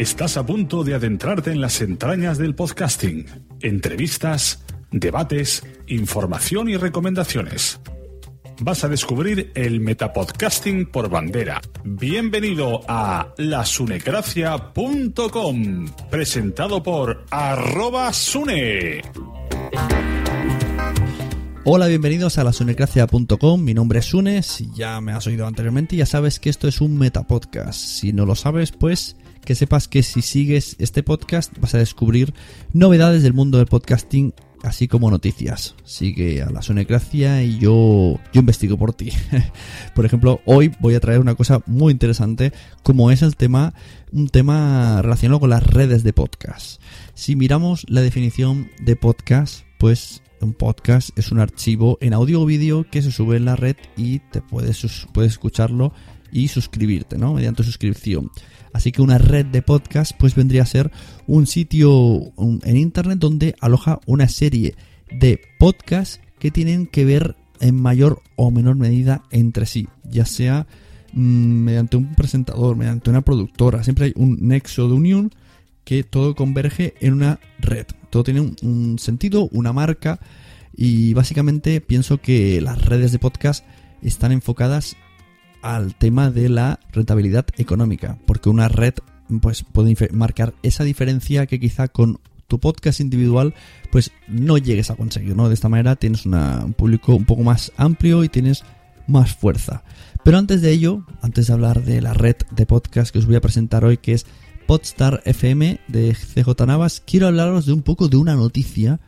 Estás a punto de adentrarte en las entrañas del podcasting. Entrevistas, debates, información y recomendaciones. Vas a descubrir el metapodcasting por bandera. Bienvenido a lasunecracia.com, presentado por arroba sune. Hola, bienvenidos a lasunecracia.com. Mi nombre es Sune. Si ya me has oído anteriormente, ya sabes que esto es un metapodcast. Si no lo sabes, pues que sepas que si sigues este podcast vas a descubrir novedades del mundo del podcasting, así como noticias. Sigue a la Sunecracia y yo, yo investigo por ti. por ejemplo, hoy voy a traer una cosa muy interesante, como es el tema, un tema relacionado con las redes de podcast. Si miramos la definición de podcast, pues un podcast es un archivo en audio o vídeo que se sube en la red y te puedes, puedes escucharlo y suscribirte, ¿no? Mediante suscripción. Así que una red de podcast pues vendría a ser un sitio en internet donde aloja una serie de podcasts que tienen que ver en mayor o menor medida entre sí, ya sea mm, mediante un presentador, mediante una productora, siempre hay un nexo de unión que todo converge en una red. Todo tiene un, sentido, una marca y básicamente pienso que las redes de podcast están enfocadas al tema de la rentabilidad económica, porque una red pues puede marcar esa diferencia que quizá con tu podcast individual pues no llegues a conseguir, ¿no? De esta manera tienes un público un poco más amplio y tienes más fuerza. Pero antes de ello, antes de hablar de la red de podcast que os voy a presentar hoy, que es Podstar FM de CJ Navas, quiero hablaros de un poco de una noticia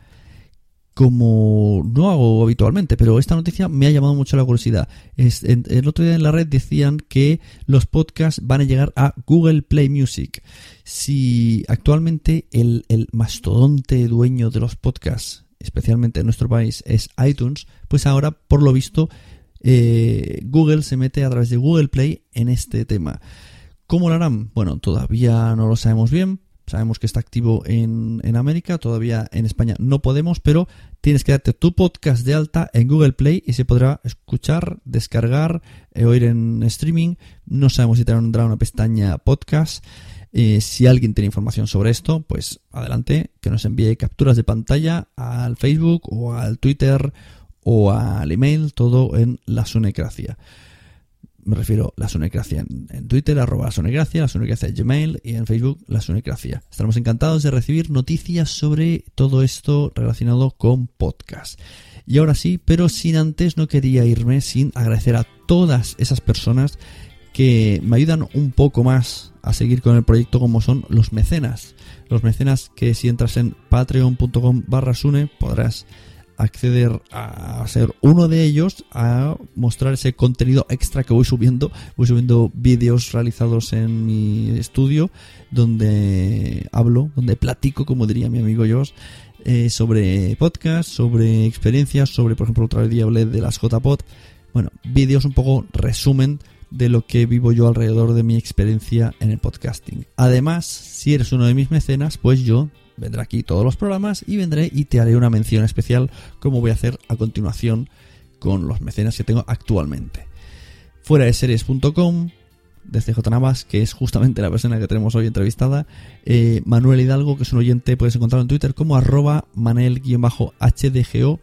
como no hago habitualmente, pero esta noticia me ha llamado mucho la curiosidad. el otro día en la red decían que los podcasts van a llegar a Google Play Music. Si actualmente el, mastodonte dueño de los podcasts, especialmente en nuestro país, es iTunes, pues ahora, por lo visto, eh, Google se mete a través de Google Play en este tema. ¿Cómo lo harán? Bueno, todavía no lo sabemos bien, Sabemos que está activo en, América, todavía en España no podemos, pero tienes que darte tu podcast de alta en Google Play y se podrá escuchar, descargar, eh, oír en streaming. No sabemos si tendrá una pestaña podcast. Eh, si alguien tiene información sobre esto, pues adelante, que nos envíe capturas de pantalla al Facebook o al Twitter o al email, todo en la Sunecracia me refiero a la Sunecracia en, Twitter, arroba la Sunecracia, la Sunecracia en Gmail y en Facebook, la Sunecracia. Estaremos encantados de recibir noticias sobre todo esto relacionado con podcast. Y ahora sí, pero sin antes no quería irme sin agradecer a todas esas personas que me ayudan un poco más a seguir con el proyecto como son los mecenas. Los mecenas que si entras en patreon.com barra sune podrás acceder a ser uno de ellos, a mostrar ese contenido extra que voy subiendo. Voy subiendo vídeos realizados en mi estudio donde hablo, donde platico, como diría mi amigo Josh, eh, sobre podcast, sobre experiencias, sobre, por ejemplo, otra día hablé de las JPod. Bueno, vídeos un poco resumen de lo que vivo yo alrededor de mi experiencia en el podcasting. Además, si eres uno de mis mecenas, pues yo vendré aquí todos los programas y vendré y te haré una mención especial como voy a hacer a continuación con los mecenas que tengo actualmente. Fuera de series.com, de CJ Navas, que es justamente la persona que tenemos hoy entrevistada, eh, Manuel Hidalgo, que es un oyente, puedes encontrarlo en Twitter como arroba manel-hdgo.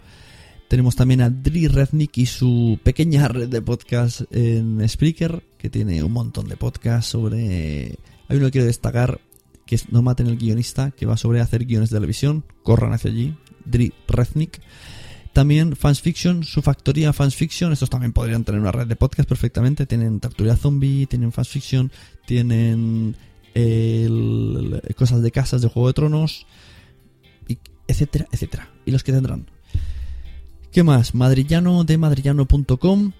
Tenemos también a Dri Rednick y su pequeña red de podcast en Spreaker, que tiene un montón de podcasts sobre... Hay uno que quiero destacar, que no maten el guionista, que va sobre hacer guiones de televisión, corran hacia allí, Dri Reznik. También Fans Fiction, su factoría Fans Fiction, estos también podrían tener una red de podcast perfectamente, tienen Tertulia Zombie, tienen Fans Fiction, tienen cosas de casas de Juego de Tronos, etcétera, etcétera. Y los que tendrán. ¿Qué más? Madrillano de madrillano.com,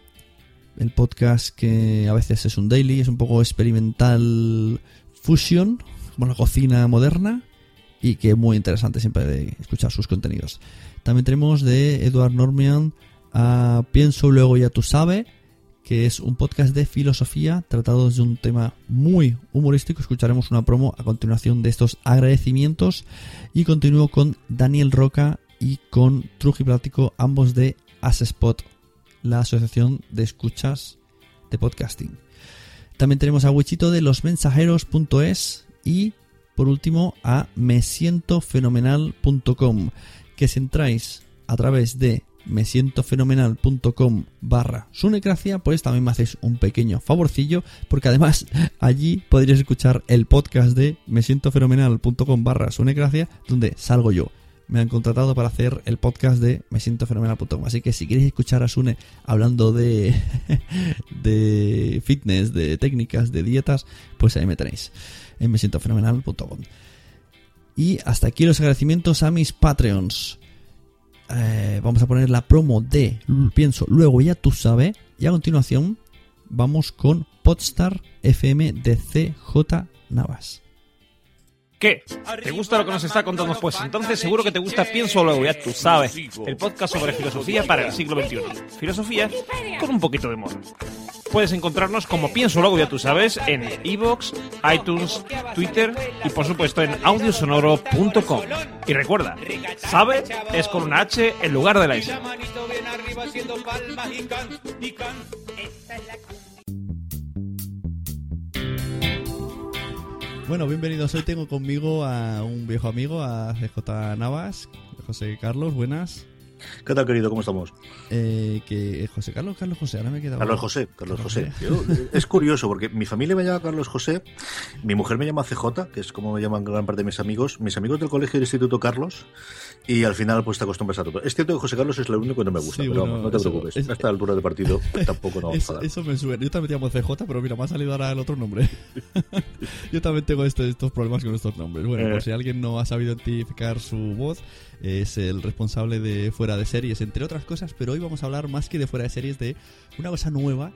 el podcast que a veces es un daily, es un poco experimental fusion, la cocina moderna y que es muy interesante siempre de escuchar sus contenidos. También tenemos de Edward Normian a Pienso luego ya tú sabes, que es un podcast de filosofía tratado desde un tema muy humorístico. Escucharemos una promo a continuación de estos agradecimientos y continúo con Daniel Roca y con Trujiplático, ambos de Asespot, la asociación de escuchas de podcasting. También tenemos a Wichito de losmensajeros.es Y por último a mesientofenomenal.com, que si entráis a través de mesientofenomenal.com barra sunecracia, pues también me hacéis un pequeño favorcillo, porque además allí podréis escuchar el podcast de mesientofenomenal.com barra sunecracia, donde salgo yo. Me han contratado para hacer el podcast de mesientofenomenal.com. Así que si queréis escuchar a Sune hablando de, de fitness, de técnicas, de dietas, pues ahí me tenéis en mesientofenomenal.com. Y hasta aquí los agradecimientos a mis Patreons. Eh, vamos a poner la promo de Pienso, luego ya tú sabes. Y a continuación vamos con Podstar FM de CJ Navas. ¿Qué? ¿Te gusta lo que nos está contando? Pues entonces seguro que te gusta Pienso Luego, ya tú sabes. El podcast sobre filosofía para el siglo XXI. Filosofía con un poquito de humor. Puedes encontrarnos como Pienso Luego, ya tú sabes, en iVoox, iTunes, Twitter y por supuesto en audiosonoro.com. Y recuerda, sabe es con una H en lugar de la S. Bueno, bienvenidos. Hoy tengo conmigo a un viejo amigo, a CJ Navas, José Carlos, buenas. ¿Qué tal, querido? ¿Cómo estamos? Eh, que José Carlos, Carlos José, ahora me he quedado. Carlos José, Carlos José. Yo, es curioso porque mi familia me llama Carlos José, mi mujer me llama CJ, que es como me llaman gran parte de mis amigos, mis amigos del colegio del Instituto Carlos, y al final pues te acostumbras a todo. Es cierto que José Carlos es lo único que no me gusta, Sí, pero bueno, vamos, no te eso- preocupes. es- a esta altura del partido tampoco no vamos a Eso, enfadar. eso me suena. Yo también llamo CJ, pero mira, me ha salido ahora el otro nombre. Yo también tengo este- estos problemas con estos nombres. Bueno, Eh. por si alguien no ha sabido identificar su voz, es el responsable de Fuera de Series, entre otras cosas, pero hoy vamos a hablar más que de Fuera de Series de una cosa nueva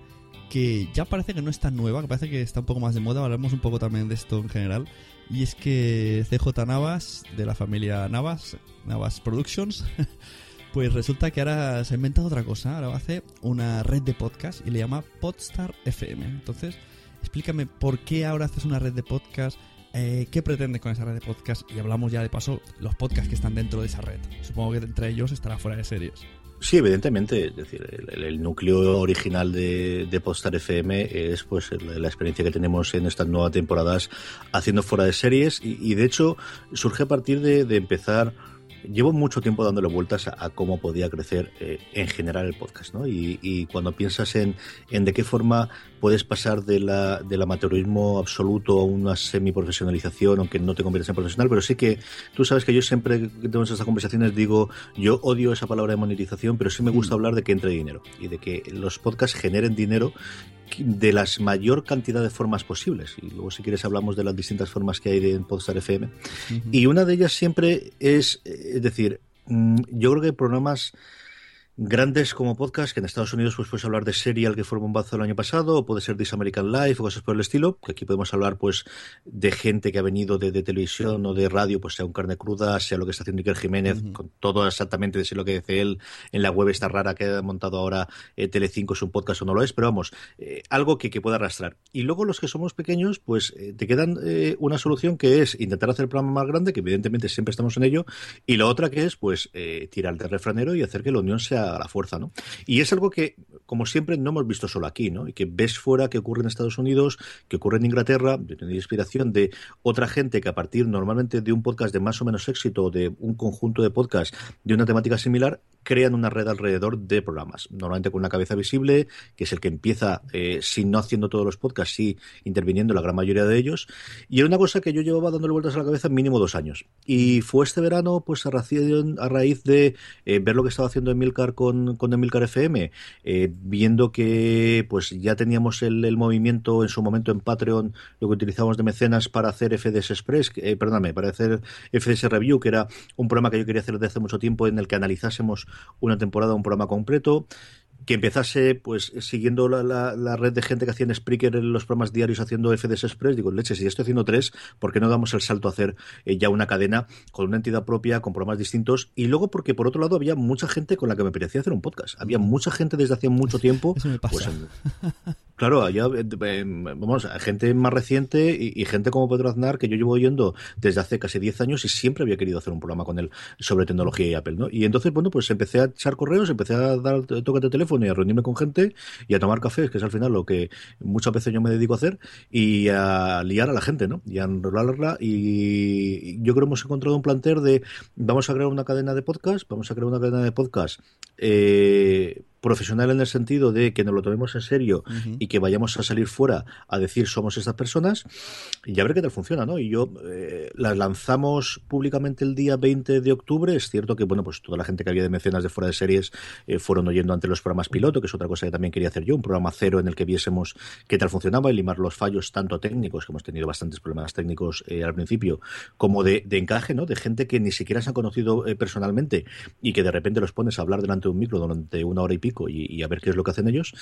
que ya parece que no es tan nueva, que parece que está un poco más de moda. Hablamos un poco también de esto en general. Y es que CJ Navas, de la familia Navas, Navas Productions, pues resulta que ahora se ha inventado otra cosa. Ahora hace una red de podcast y le llama Podstar FM. Entonces, explícame por qué ahora haces una red de podcast, eh, qué pretendes con esa red de podcast y hablamos ya de paso los podcasts que están dentro de esa red. Supongo que entre ellos estará fuera de series. Sí, evidentemente, es decir, el, núcleo original de, de Podstar FM es pues la experiencia que tenemos en estas nuevas temporadas haciendo fuera de series y, y, de hecho surge a partir de, de empezar Llevo mucho tiempo dándole vueltas a, a cómo podía crecer eh, en general el podcast, ¿no? Y, y cuando piensas en, en, de qué forma puedes pasar de la, del amateurismo absoluto a una semiprofesionalización, aunque no te conviertas en profesional, pero sí que tú sabes que yo siempre que tenemos estas conversaciones digo, yo odio esa palabra de monetización, pero sí me gusta hablar de que entre dinero y de que los podcasts generen dinero de las mayor cantidad de formas posibles. Y luego, si quieres, hablamos de las distintas formas que hay de en Podstar FM. Uh -huh. Y una de ellas siempre es, es decir, mm, yo creo que programas grandes como podcast, que en Estados Unidos pues puedes hablar de Serial que fue un bombazo el año pasado, o puede ser This American Life o cosas por el estilo, que aquí podemos hablar pues de gente que ha venido de, de televisión o de radio, pues sea un carne cruda, sea lo que está haciendo Iker Jiménez, uh -huh. con todo exactamente de lo que dice él en la web esta rara que ha montado ahora eh, Telecinco, es un podcast o no lo es, pero vamos, eh, algo que, que pueda arrastrar. Y luego los que somos pequeños, pues eh, te quedan una solución que es intentar hacer el programa más grande, que evidentemente siempre estamos en ello, y la otra que es pues eh, tirar de refranero y hacer que la unión sea a la fuerza, ¿no? Y es algo que, como siempre, no hemos visto solo aquí, ¿no? Y que ves fuera que ocurre en Estados Unidos, que ocurre en Inglaterra, de tener inspiración de otra gente que a partir normalmente de un podcast de más o menos éxito, de un conjunto de podcasts de una temática similar, crean una red alrededor de programas. Normalmente con una cabeza visible, que es el que empieza, eh, si no haciendo todos los podcasts, sí interviniendo la gran mayoría de ellos. Y era una cosa que yo llevaba dándole vueltas a la cabeza mínimo dos años. Y fue este verano, pues a, a raíz de eh, ver lo que estaba haciendo Emilcar con, con Emilcar FM, eh, viendo que pues ya teníamos el, el, movimiento en su momento en Patreon, lo que utilizábamos de mecenas para hacer FDS Express, eh, perdóname, para hacer FDS Review, que era un programa que yo quería hacer desde hace mucho tiempo en el que analizásemos una temporada, un programa completo que empezase pues siguiendo la, la, la, red de gente que hacía en Spreaker en los programas diarios haciendo FDS Express, digo, leche, si ya estoy haciendo tres, ¿por qué no damos el salto a hacer eh, ya una cadena con una entidad propia, con programas distintos? Y luego porque por otro lado había mucha gente con la que me parecía hacer un podcast. Había mucha gente desde hace mucho tiempo. Eso me pasa. Pues, Claro, allá, eh, eh, vamos, gente más reciente y, gente como Pedro Aznar, que yo llevo oyendo desde hace casi 10 años y siempre había querido hacer un programa con él sobre tecnología y Apple, ¿no? Y entonces, bueno, pues empecé a echar correos, empecé a dar toques de teléfono y a reunirme con gente y a tomar cafés, que es al final lo que muchas veces yo me dedico a hacer, y a liar a la gente, ¿no? Y a enrolarla. Y yo creo que hemos encontrado un planter de vamos a crear una cadena de podcast, vamos a crear una cadena de podcast. Eh, profesional en el sentido de que nos lo tomemos en serio y que vayamos a salir fuera a decir somos estas personas y a ver qué tal funciona, ¿no? Y yo eh, las lanzamos públicamente el día 20 de octubre. Es cierto que, bueno, pues toda la gente que había de mecenas de fuera de series eh, fueron oyendo ante los programas piloto, que es otra cosa que también quería hacer yo, un programa cero en el que viésemos qué tal funcionaba y limar los fallos tanto técnicos, que hemos tenido bastantes problemas técnicos eh, al principio, como de, encaje, ¿no? De gente que ni siquiera se han conocido personalmente y que de repente los pones a hablar delante de un micro durante una hora y pico y, a ver qué es lo que hacen ellos.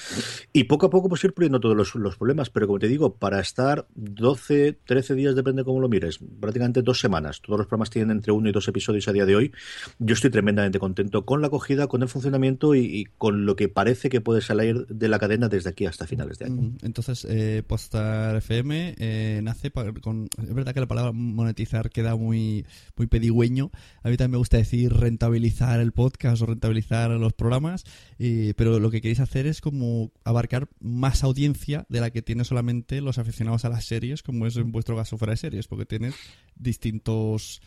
Y poco a poco pues ir puliendo todos los, problemas, pero como te digo, para estar 12, 13 días, depende cómo lo mires, prácticamente dos semanas, todos los programas tienen entre uno y dos episodios a día de hoy, yo estoy tremendamente contento con la acogida, con el funcionamiento y, con lo que parece que puede salir de la cadena desde aquí hasta finales de año. Entonces, eh, Postar FM eh, nace con... Es verdad que la palabra monetizar queda muy, muy pedigüeño. A mí también me gusta decir rentabilizar el podcast o rentabilizar los programas. Y pero lo que queréis hacer es como abarcar más audiencia de la que tiene solamente los aficionados a las series, como es en vuestro caso fuera de series, porque tienes distintos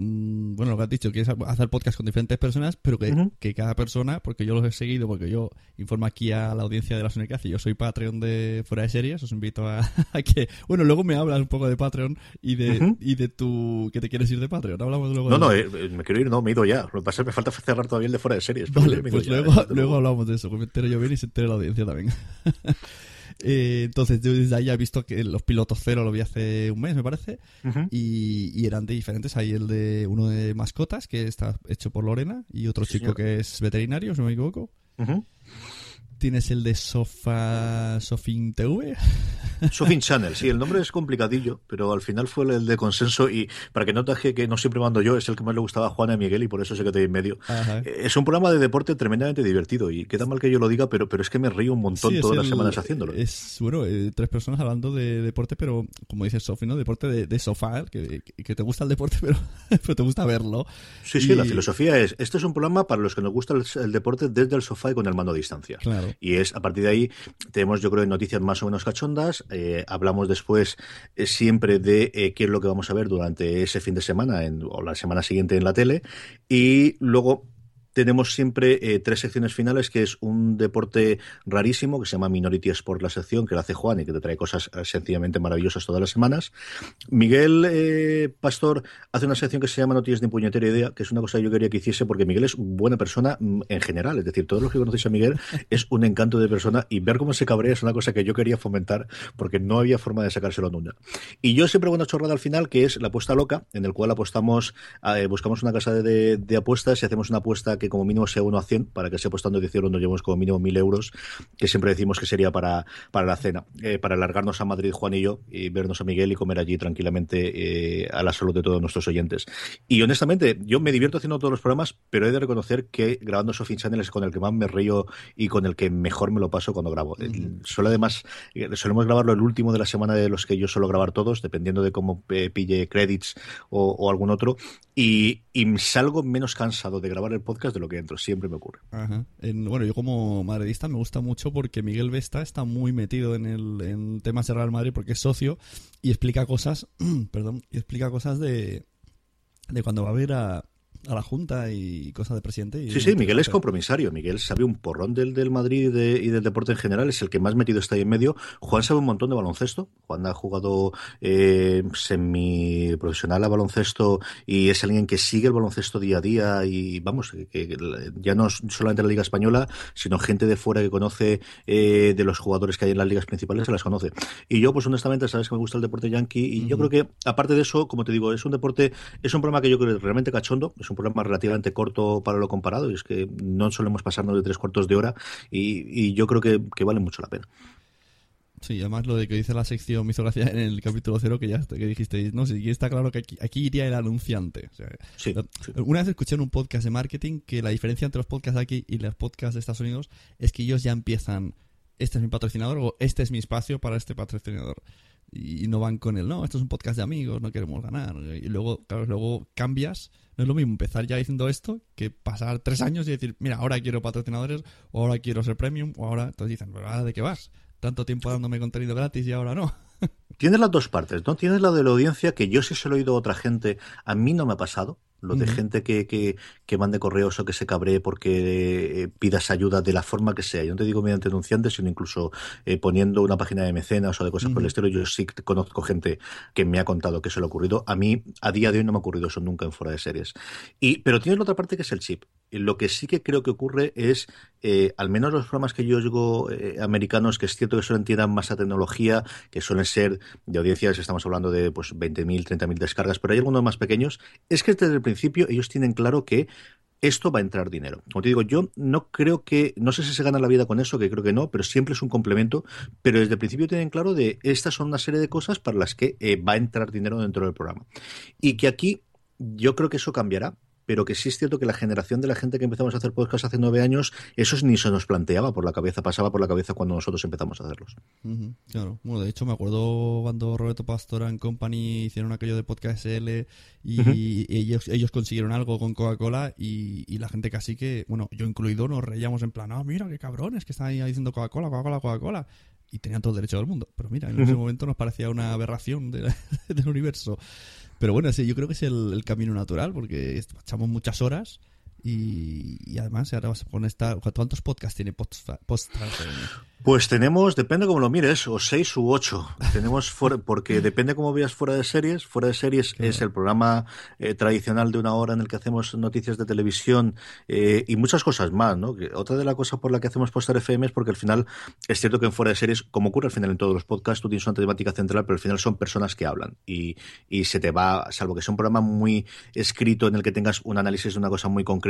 Mm, bueno, lo que has dicho, que es hacer podcast con diferentes personas, pero que, cada persona, porque yo los he seguido, porque yo informo aquí a la audiencia de la y yo soy Patreon de Fuera de Series, os invito a, que, bueno, luego me hablas un poco de Patreon y de, y de tu, que te quieres ir de Patreon, hablamos luego. No, no, eh, me quiero ir, no, me he ido ya, lo que pasa es que me falta cerrar todavía el de Fuera de Series. Vale, pues luego, luego hablamos de eso, que me entero yo bien y se entere la audiencia también. Eh, entonces yo desde ahí he visto que los pilotos cero lo vi hace un mes, me parece, y, eran de diferentes. Hay el de uno de mascotas, que está hecho por Lorena, y otro chico que es veterinario, si no me equivoco. Tienes el de Sofa Sofin TV. Sofin Channel, sí, el nombre es complicadillo, pero al final fue el de consenso y para que no te que no siempre mando yo, es el que más le gustaba a Juana y Miguel y por eso sé que te en medio. Eh, es un programa de deporte tremendamente divertido y queda mal que yo lo diga, pero, pero es que me río un montón todas las semanas haciéndolo. Es, bueno, eh, tres personas hablando de deporte, pero como dices Sofi, ¿no? Deporte de, sofá, que, que, te gusta el deporte, pero, pero te gusta verlo. Sí, sí, la filosofía es, este es un programa para los que nos gusta el, el deporte desde el sofá y con el mando a distancia. Claro. Y es a partir de ahí, tenemos yo creo noticias más o menos cachondas. Eh, hablamos después eh, siempre de eh, qué es lo que vamos a ver durante ese fin de semana o la semana siguiente en la tele. Y luego tenemos siempre eh, tres secciones finales, que es un deporte rarísimo, que se llama Minority Sport, la sección, que lo hace Juan y que te trae cosas eh, sencillamente maravillosas todas las semanas. Miguel eh, Pastor hace una sección que se llama No tienes ni puñetera idea, que es una cosa que yo quería que hiciese, porque Miguel es buena persona mm, en general, es decir, todos los que conocéis a Miguel es un encanto de persona y ver cómo se cabrea es una cosa que yo quería fomentar, porque no había forma de sacárselo nunca. Y yo siempre hago una chorrada al final, que es la apuesta loca, en el cual apostamos, buscamos una casa de apuestas y hacemos una apuesta que como mínimo sea 1 a 100, para que sea apostando 10 euros nos llevemos como mínimo 1000 euros, que siempre decimos que sería para, para la cena, eh, para alargarnos a Madrid, Juan y yo, y vernos a Miguel y comer allí tranquilamente eh, a la salud de todos nuestros oyentes. Y honestamente, yo me divierto haciendo todos los programas, pero he de reconocer que grabando Sophie Channel es con el que más me río y con el que mejor me lo paso cuando grabo. Además, eh, solemos grabarlo el último de la semana de los que yo suelo grabar todos, dependiendo de cómo pille credits o, algún otro, y, y salgo menos cansado de grabar el podcast de lo que entro, siempre me ocurre. bueno, yo como madridista me gusta mucho porque Miguel Vesta está muy metido en, el, en temas de Real Madrid porque es socio y explica cosas, perdón, y explica cosas de, de cuando va a ver a, a la Junta y cosas de presidente. sí, sí, Miguel es compromisario. Miguel sabe un porrón del, del Madrid y, del deporte en general, es el que más metido está ahí en medio. Juan sabe un montón de baloncesto. Juan ha jugado eh, semi-profesional a baloncesto y es alguien que sigue el baloncesto día a día y vamos, que, ya no solamente la Liga Española, sino gente de fuera que conoce eh, de los jugadores que hay en las ligas principales, se las conoce. Y yo, pues honestamente, sabes que me gusta el deporte yankee y yo creo que, aparte de eso, como te digo, es un deporte, es un programa que yo creo realmente cachondo, es un programa relativamente corto para lo comparado y es que no solemos pasarnos de tres cuartos de hora y, yo creo que, vale mucho la pena. Sí, además lo de que dice la sección me hizo gracia en el capítulo cero que ya que dijiste, no, sí, está claro que aquí, iría el anunciante. Una vez escuché en un podcast de marketing que la diferencia entre los podcasts de aquí y los podcasts de Estados Unidos es que ellos ya empiezan este es mi patrocinador o este es mi espacio para este patrocinador. Y no van con el, no, esto es un podcast de amigos, no queremos ganar. Y luego, claro, luego cambias. No es lo mismo empezar ya diciendo esto que pasar tres años y decir, mira, ahora quiero patrocinadores, o ahora quiero ser premium, o ahora. Entonces dicen, pero de qué vas? Tanto tiempo dándome contenido gratis y ahora no. Tienes las dos partes, ¿no? Tienes la de la audiencia, que yo sí se lo he oído a otra gente, a mí no me ha pasado, lo de gente que, que, que, mande correos o que se cabree porque eh, pidas ayuda de la forma que sea. Yo no te digo mediante denunciantes, sino incluso eh, poniendo una página de mecenas o de cosas por el estilo. Yo sí conozco gente que me ha contado que se le ha ocurrido. A mí, a día de hoy, no me ha ocurrido eso nunca en fuera de series. Y, pero tienes la otra parte que es el chip. Lo que sí que creo que ocurre es, eh, al menos los programas que yo digo americanos, que es cierto que suelen tirar más a tecnología, que suelen ser de audiencias, estamos hablando de pues 20.000, 30.000 descargas, pero hay algunos más pequeños, es que desde el principio ellos tienen claro que esto va a entrar dinero. Como te digo, yo no creo que, no sé si se gana la vida con eso, que creo que no, pero siempre es un complemento, pero desde el principio tienen claro de estas son una serie de cosas para las que eh, va a entrar dinero dentro del programa. Y que aquí yo creo que eso cambiará, pero que sí es cierto que la generación de la gente que empezamos a hacer podcast hace nueve años, eso ni se nos planteaba por la cabeza, pasaba por la cabeza cuando nosotros empezamos a hacerlos. claro, bueno, de hecho me acuerdo cuando Roberto Pastora en Company hicieron aquello de podcast SL y, ellos, ellos consiguieron algo con Coca-Cola y, la gente casi que, bueno, yo incluido, nos reíamos en plan, ah, mira qué cabrones que están ahí diciendo Coca-Cola, Coca-Cola, Coca-Cola y tenían todo el derecho del mundo. Pero mira, en ese momento nos parecía una aberración del universo. Pero bueno, sí, yo creo que es el, camino natural porque echamos muchas horas y, además ahora vas con esta... ¿Cuántos podcasts tiene post pues tenemos, depende cómo lo mires, o seis u ocho. Tenemos porque depende cómo veas fuera de series. Fuera de series es el programa eh, tradicional de una hora en el que hacemos noticias de televisión eh, y muchas cosas más, ¿no? otra de las cosas por la que hacemos Postar FM es porque al final es cierto que en fuera de series, como ocurre al final en todos los podcasts, tú tienes una temática central, pero al final son personas que hablan y, y se te va, salvo que sea un programa muy escrito en el que tengas un análisis de una cosa muy concreta,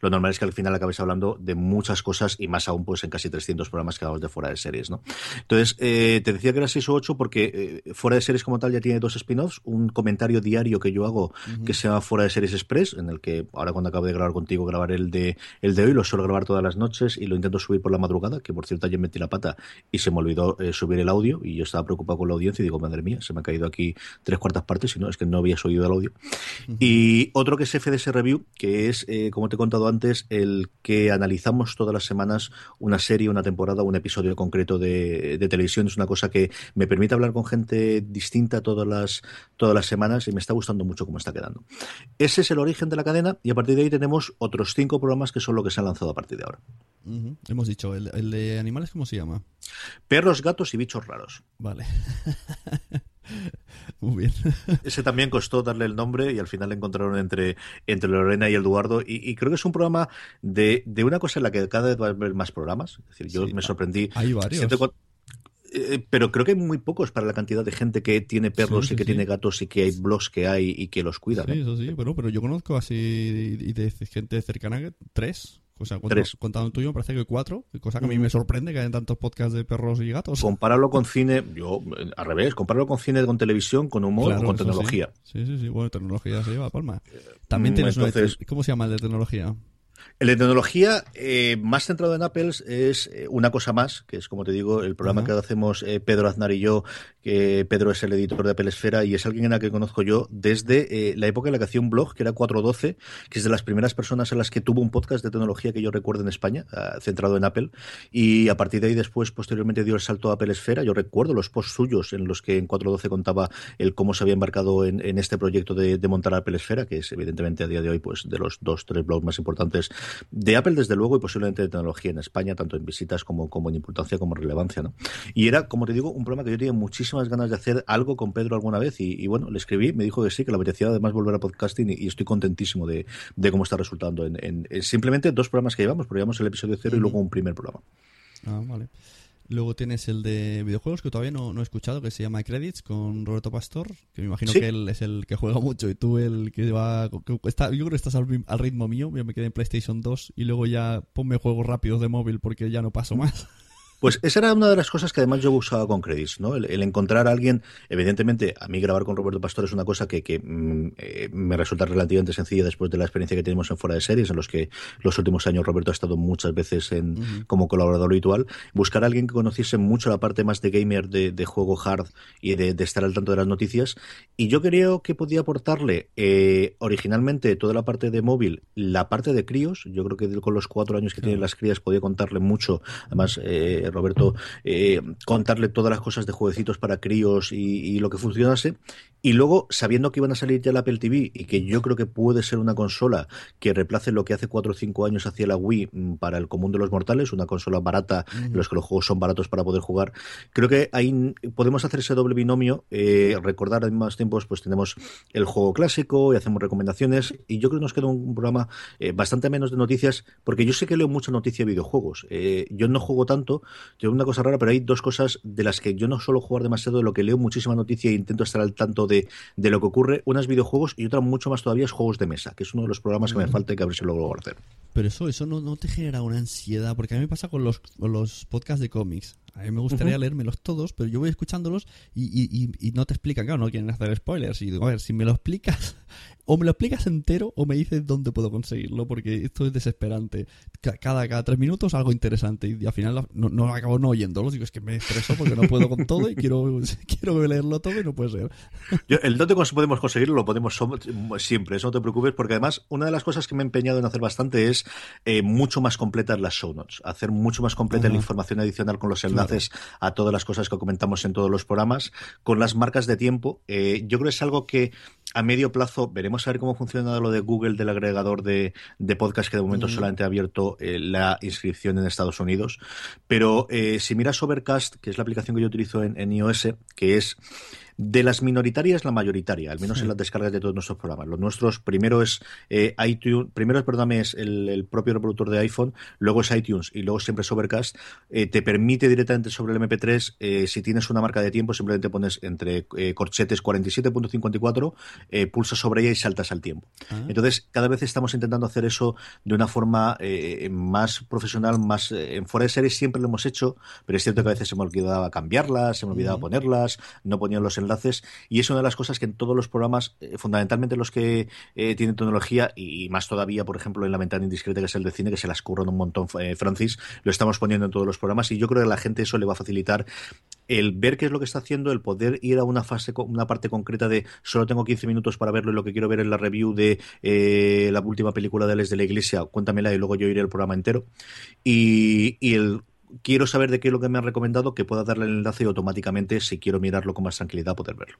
lo normal es que al final acabes hablando de muchas cosas y más aún pues en casi 300 programas que hablamos de fuera de series, ¿no? Entonces, eh, te decía que era 6 o 8 porque eh, fuera de series como tal ya tiene dos spin-offs, un comentario diario que yo hago que se llama Fuera de Series Express, en el que ahora cuando acabe de grabar contigo grabaré el de, el de hoy, lo suelo grabar todas las noches y lo intento subir por la madrugada, que por cierto ayer metí la pata y se me olvidó eh, subir el audio y yo estaba preocupado con la audiencia y digo, madre mía, se me ha caído aquí tres cuartas partes y no, es que no había oído el audio. Y otro que es FDS Review, que es, como te he contado antes, el que analizamos todas las semanas una serie, una temporada, un episodio concreto de, televisión. Es una cosa que me permite hablar con gente distinta todas las, todas las semanas y me está gustando mucho cómo está quedando. Ese es el origen de la cadena y a partir de ahí tenemos otros cinco programas que son lo que se han lanzado a partir de ahora. Hemos dicho, ¿el, ¿el, de animales cómo se llama? Perros, gatos y bichos raros. Vale. Muy bien. Ese también costó darle el nombre y al final encontraron entre, entre Lorena y Eduardo. Y, creo que es un programa de, de, una cosa en la que cada vez va a haber más programas. Es decir, yo me sorprendí. Hay varios. Eh, pero creo que hay muy pocos para la cantidad de gente que tiene perros y que tiene gatos y que hay blogs que hay y que los cuidan. Sí, eso sí, bueno, pero yo conozco así y de gente cercana tres o sea, contando tuyo, me parece que cuatro, cosa que a mí me sorprende que hayan tantos podcasts de perros y gatos. Compararlo con cine, yo, al revés, compararlo con cine, con televisión, con humor o con tecnología. Sí. sí, sí, bueno, tecnología se lleva a palma. También mm, tienes Entonces, ¿Cómo se llama el de tecnología? El de tecnología, eh, más centrado en Apple, es eh, una cosa más, que es como te digo, el programa que hacemos eh, Pedro Aznar y yo, que Pedro es el editor de Apple Esfera y es alguien en la que conozco yo desde la época en la que hacía un blog, que era 412, que es de las primeras personas en las que tuvo un podcast de tecnología que yo recuerdo en España, centrado en Apple, y a partir de ahí después, posteriormente dio el salto a Apple Esfera. Yo recuerdo los posts suyos en los que en 412 contaba el cómo se había embarcado en, este proyecto de, de, montar Apple Esfera, que es evidentemente a día de hoy pues de los dos, tres blogs más importantes de Apple, desde luego, y posiblemente de tecnología en España, tanto en visitas como, como en importancia como en relevancia. ¿no? Y era, como te digo, un programa que yo tenía muchísimas ganas de hacer algo con Pedro alguna vez. Y, bueno, le escribí, me dijo que sí, que la apetecía además volver a podcasting y, estoy contentísimo de, cómo está resultando. En, simplemente dos programas que llevamos, pero llevamos el episodio cero y luego un primer programa. Ah, vale. Luego tienes el de videojuegos que todavía no, he escuchado, que se llama Credits con Roberto Pastor, que me imagino que él es el que juega mucho y tú el que va... está, yo creo que estás al, ritmo mío, yo me quedé en PlayStation 2 y luego ya ponme juegos rápidos de móvil porque ya no paso más. Pues esa era una de las cosas que además yo usaba con Credits, ¿no? El, encontrar a alguien, evidentemente, a mí grabar con Roberto Pastor es una cosa que, que mm, eh, me resulta relativamente sencilla después de la experiencia que tenemos en fuera de series, en los que los últimos años Roberto ha estado muchas veces en, como colaborador habitual. Buscar a alguien que conociese mucho la parte más de gamer, de, juego hard y de, estar al tanto de las noticias. Y yo creo que podía aportarle eh, originalmente toda la parte de móvil, la parte de críos. Yo creo que con los cuatro años que tienen las crías podía contarle mucho. Además, eh, Roberto, eh, contarle todas las cosas de jueguecitos para críos y, lo que funcionase. Y luego, sabiendo que iban a salir ya la Apple TV y que yo creo que puede ser una consola que reemplace lo que hace cuatro o cinco años hacía la Wii mm, para el común de los mortales, una consola barata, en los que los juegos son baratos para poder jugar, creo que ahí podemos hacer ese doble binomio, eh, recordar en más tiempos, pues tenemos el juego clásico y hacemos recomendaciones. Y yo creo que nos queda un programa eh, bastante menos de noticias, porque yo sé que leo mucha noticia de videojuegos. yo no juego tanto, tengo una cosa rara, pero hay dos cosas de las que yo no suelo jugar demasiado, de lo que leo muchísima noticia e intento estar al tanto de, de lo que ocurre. Una es videojuegos y otra mucho más todavía es juegos de mesa, que es uno de los programas que me falta y que a ver si lo logro hacer. Pero eso, eso no, no te genera una ansiedad, porque a mí me pasa con los, con los podcasts de cómics. A mí me gustaría leérmelos todos, pero yo voy escuchándolos y, y, y, no te explican, claro, no quieren hacer spoilers. Y digo, a ver, si me lo explicas, o me lo explicas entero o me dices dónde puedo conseguirlo, porque esto es desesperante. Cada, cada tres minutos algo interesante y al final no, no acabo no oyéndolo. Digo, es que me estreso porque no puedo con todo y quiero, quiero leerlo todo y no puede ser. Yo, el dónde podemos conseguirlo lo podemos siempre, eso no te preocupes, porque además una de las cosas que me he empeñado en hacer bastante es eh, mucho más completas las show notes, hacer mucho más completa la información adicional con los enlaces a todas las cosas que comentamos en todos los programas, con las marcas de tiempo. Eh, yo creo que es algo que a medio plazo veremos a ver cómo funciona lo de Google del agregador de, podcast que de momento solamente ha abierto eh, la inscripción en Estados Unidos. Pero eh, si miras Overcast, que es la aplicación que yo utilizo en iOS, que es de las minoritarias, la mayoritaria, al menos en las descargas de todos nuestros programas. Los nuestros, primero es eh, iTunes, primero, perdóname, es el, propio reproductor de iPhone, luego es iTunes y luego siempre es Overcast. Eh, te permite directamente sobre el MP3, eh, si tienes una marca de tiempo, simplemente pones entre corchetes 47.54, pulsas sobre ella y saltas al tiempo. Ah. Entonces, cada vez estamos intentando hacer eso de una forma más profesional, más en fuera de series siempre lo hemos hecho, pero es cierto que a veces se me olvidaba cambiarlas, se me olvidaba ponerlas, no ponían los enlaces y es una de las cosas que en todos los programas, eh, fundamentalmente los que eh, tienen tecnología y más todavía, por ejemplo, en la ventana indiscreta que es el de cine, que se las curran un montón, eh, Francis, lo estamos poniendo en todos los programas y yo creo que a la gente eso le va a facilitar el ver qué es lo que está haciendo, el poder ir a una fase, una parte concreta de solo tengo 15 minutos para verlo y lo que quiero ver es la review de la última película de Les de la Iglesia, cuéntamela y luego yo iré al programa entero. Y el quiero saber de qué es lo que me han recomendado, que pueda darle el enlace y automáticamente, si quiero mirarlo con más tranquilidad, poder verlo.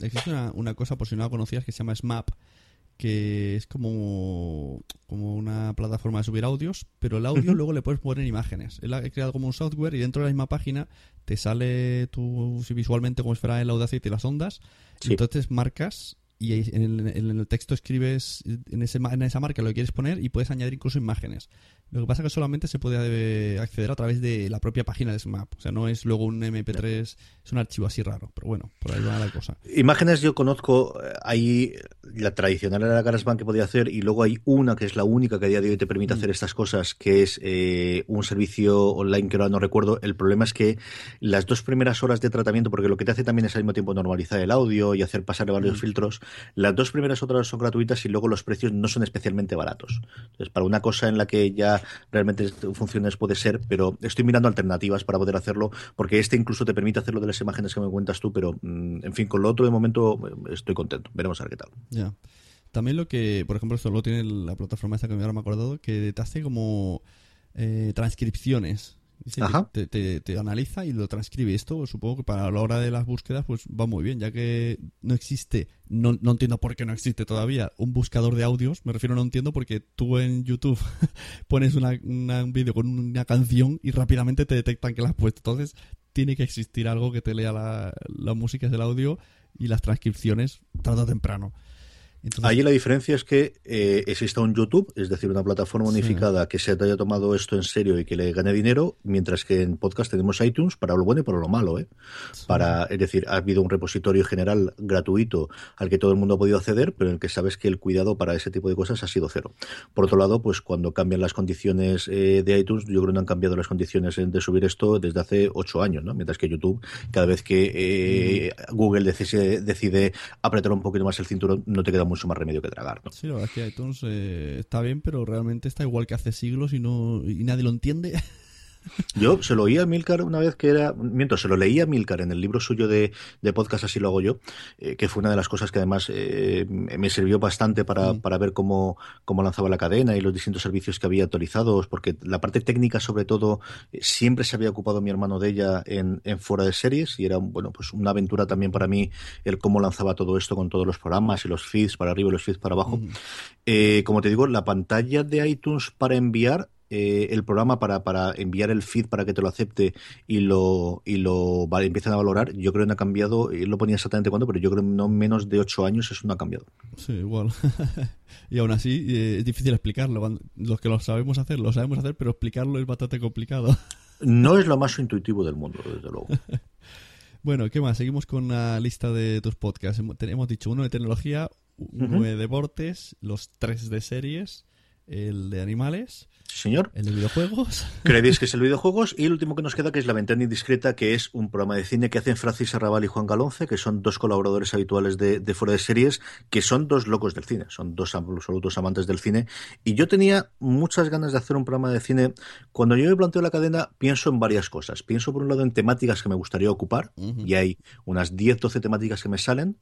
Existe una, cosa, por si no la conocías, que se llama SMAP, que es como, como una plataforma de subir audios, pero el audio luego le puedes poner imágenes. Él ha creado como un software y dentro de la misma página te sale tú visualmente como si fuera el Audacity y las ondas. Entonces marcas y en el, texto escribes en, ese, en esa marca lo que quieres poner y puedes añadir incluso imágenes. Lo que pasa es que solamente se puede acceder a través de la propia página de SMAP. O sea, no es luego un MP3, es un archivo así raro. Pero bueno, por ahí va la cosa. Imágenes yo conozco, eh, hay la tradicional era la GarageBand que podía hacer y luego hay una que es la única que a día de hoy te permite mm. hacer estas cosas, que es eh, un servicio online que ahora no recuerdo. El problema es que las dos primeras horas de tratamiento, porque lo que te hace también es al mismo tiempo normalizar el audio y hacer pasar varios mm. filtros, las dos primeras horas son gratuitas y luego los precios no son especialmente baratos. Entonces, para una cosa en la que ya realmente funciones puede ser, pero estoy mirando alternativas para poder hacerlo, porque este incluso te permite hacerlo de las imágenes que me cuentas tú, pero mm, en fin, con lo otro de momento eh, estoy contento. Veremos a ver qué tal. También lo que, por ejemplo, esto lo tiene la plataforma esta que ahora me he acordado, que te hace como eh, transcripciones te, analiza y lo transcribe. Esto supongo que para la hora de las búsquedas pues va muy bien, ya que no existe, no, no entiendo por qué no existe todavía un buscador de audios. Me refiero, no entiendo porque tú en YouTube pones una, un vídeo con una canción y rápidamente te detectan que la has puesto. Entonces tiene que existir algo que te lea la, la música del audio y las transcripciones tarde o temprano. Entonces, Ahí la diferencia es que eh, exista un YouTube, es decir, una plataforma unificada que se haya tomado esto en serio y que le gane dinero, mientras que en podcast tenemos iTunes para lo bueno y para lo malo. ¿eh? Para, es decir, ha habido un repositorio general gratuito al que todo el mundo ha podido acceder, pero en el que sabes que el cuidado para ese tipo de cosas ha sido cero. Por otro lado, pues cuando cambian las condiciones eh, de iTunes, yo creo que no han cambiado las condiciones de subir esto desde hace ocho años, ¿no? mientras que YouTube, cada vez que eh, Google decide, decide apretar un poquito más el cinturón, no te queda mucho más remedio que tragar. ¿no? Sí, la verdad es que eh, está bien, pero realmente está igual que hace siglos y no y nadie lo entiende. Yo se lo oí a Milcar una vez que era, miento, se lo leí a Milcar en el libro suyo de, de podcast, así lo hago yo, eh, que fue una de las cosas que además eh, me sirvió bastante para, Mm. para ver cómo, cómo lanzaba la cadena y los distintos servicios que había actualizados, porque la parte técnica, sobre todo, eh, siempre se había ocupado mi hermano de ella en, en fuera de series y era, bueno, pues una aventura también para mí el cómo lanzaba todo esto con todos los programas y los feeds para arriba y los feeds para abajo. Ujú. Eh, como te digo, la pantalla de iTunes para enviar, eh, el programa para, para enviar el feed para que te lo acepte y lo, y lo vale, empiezan a valorar, yo creo que no ha cambiado, él lo ponía exactamente cuándo, pero yo creo que no menos de ocho años eso no ha cambiado. Sí, igual. y aún así eh, es difícil explicarlo. Los que lo sabemos hacer, lo sabemos hacer, pero explicarlo es bastante complicado. No es lo más intuitivo del mundo, desde luego. bueno, ¿qué más? Seguimos con la lista de tus podcasts. Hemos, tenemos dicho uno de tecnología, uno de deportes, los tres de series, el de animales, señor. el de videojuegos. Creéis que es el videojuegos y el último que nos queda que es La Ventana Indiscreta, que es un programa de cine que hacen Francis Arrabal y Juan Galonce, que son dos colaboradores habituales de, de Fuera de Series, que son dos locos del cine, son dos absolutos amantes del cine. Y yo tenía muchas ganas de hacer un programa de cine. Cuando yo me planteo la cadena, pienso en varias cosas. Pienso por un lado en temáticas que me gustaría ocupar, Ujú. y hay unas 10, 12 temáticas que me salen.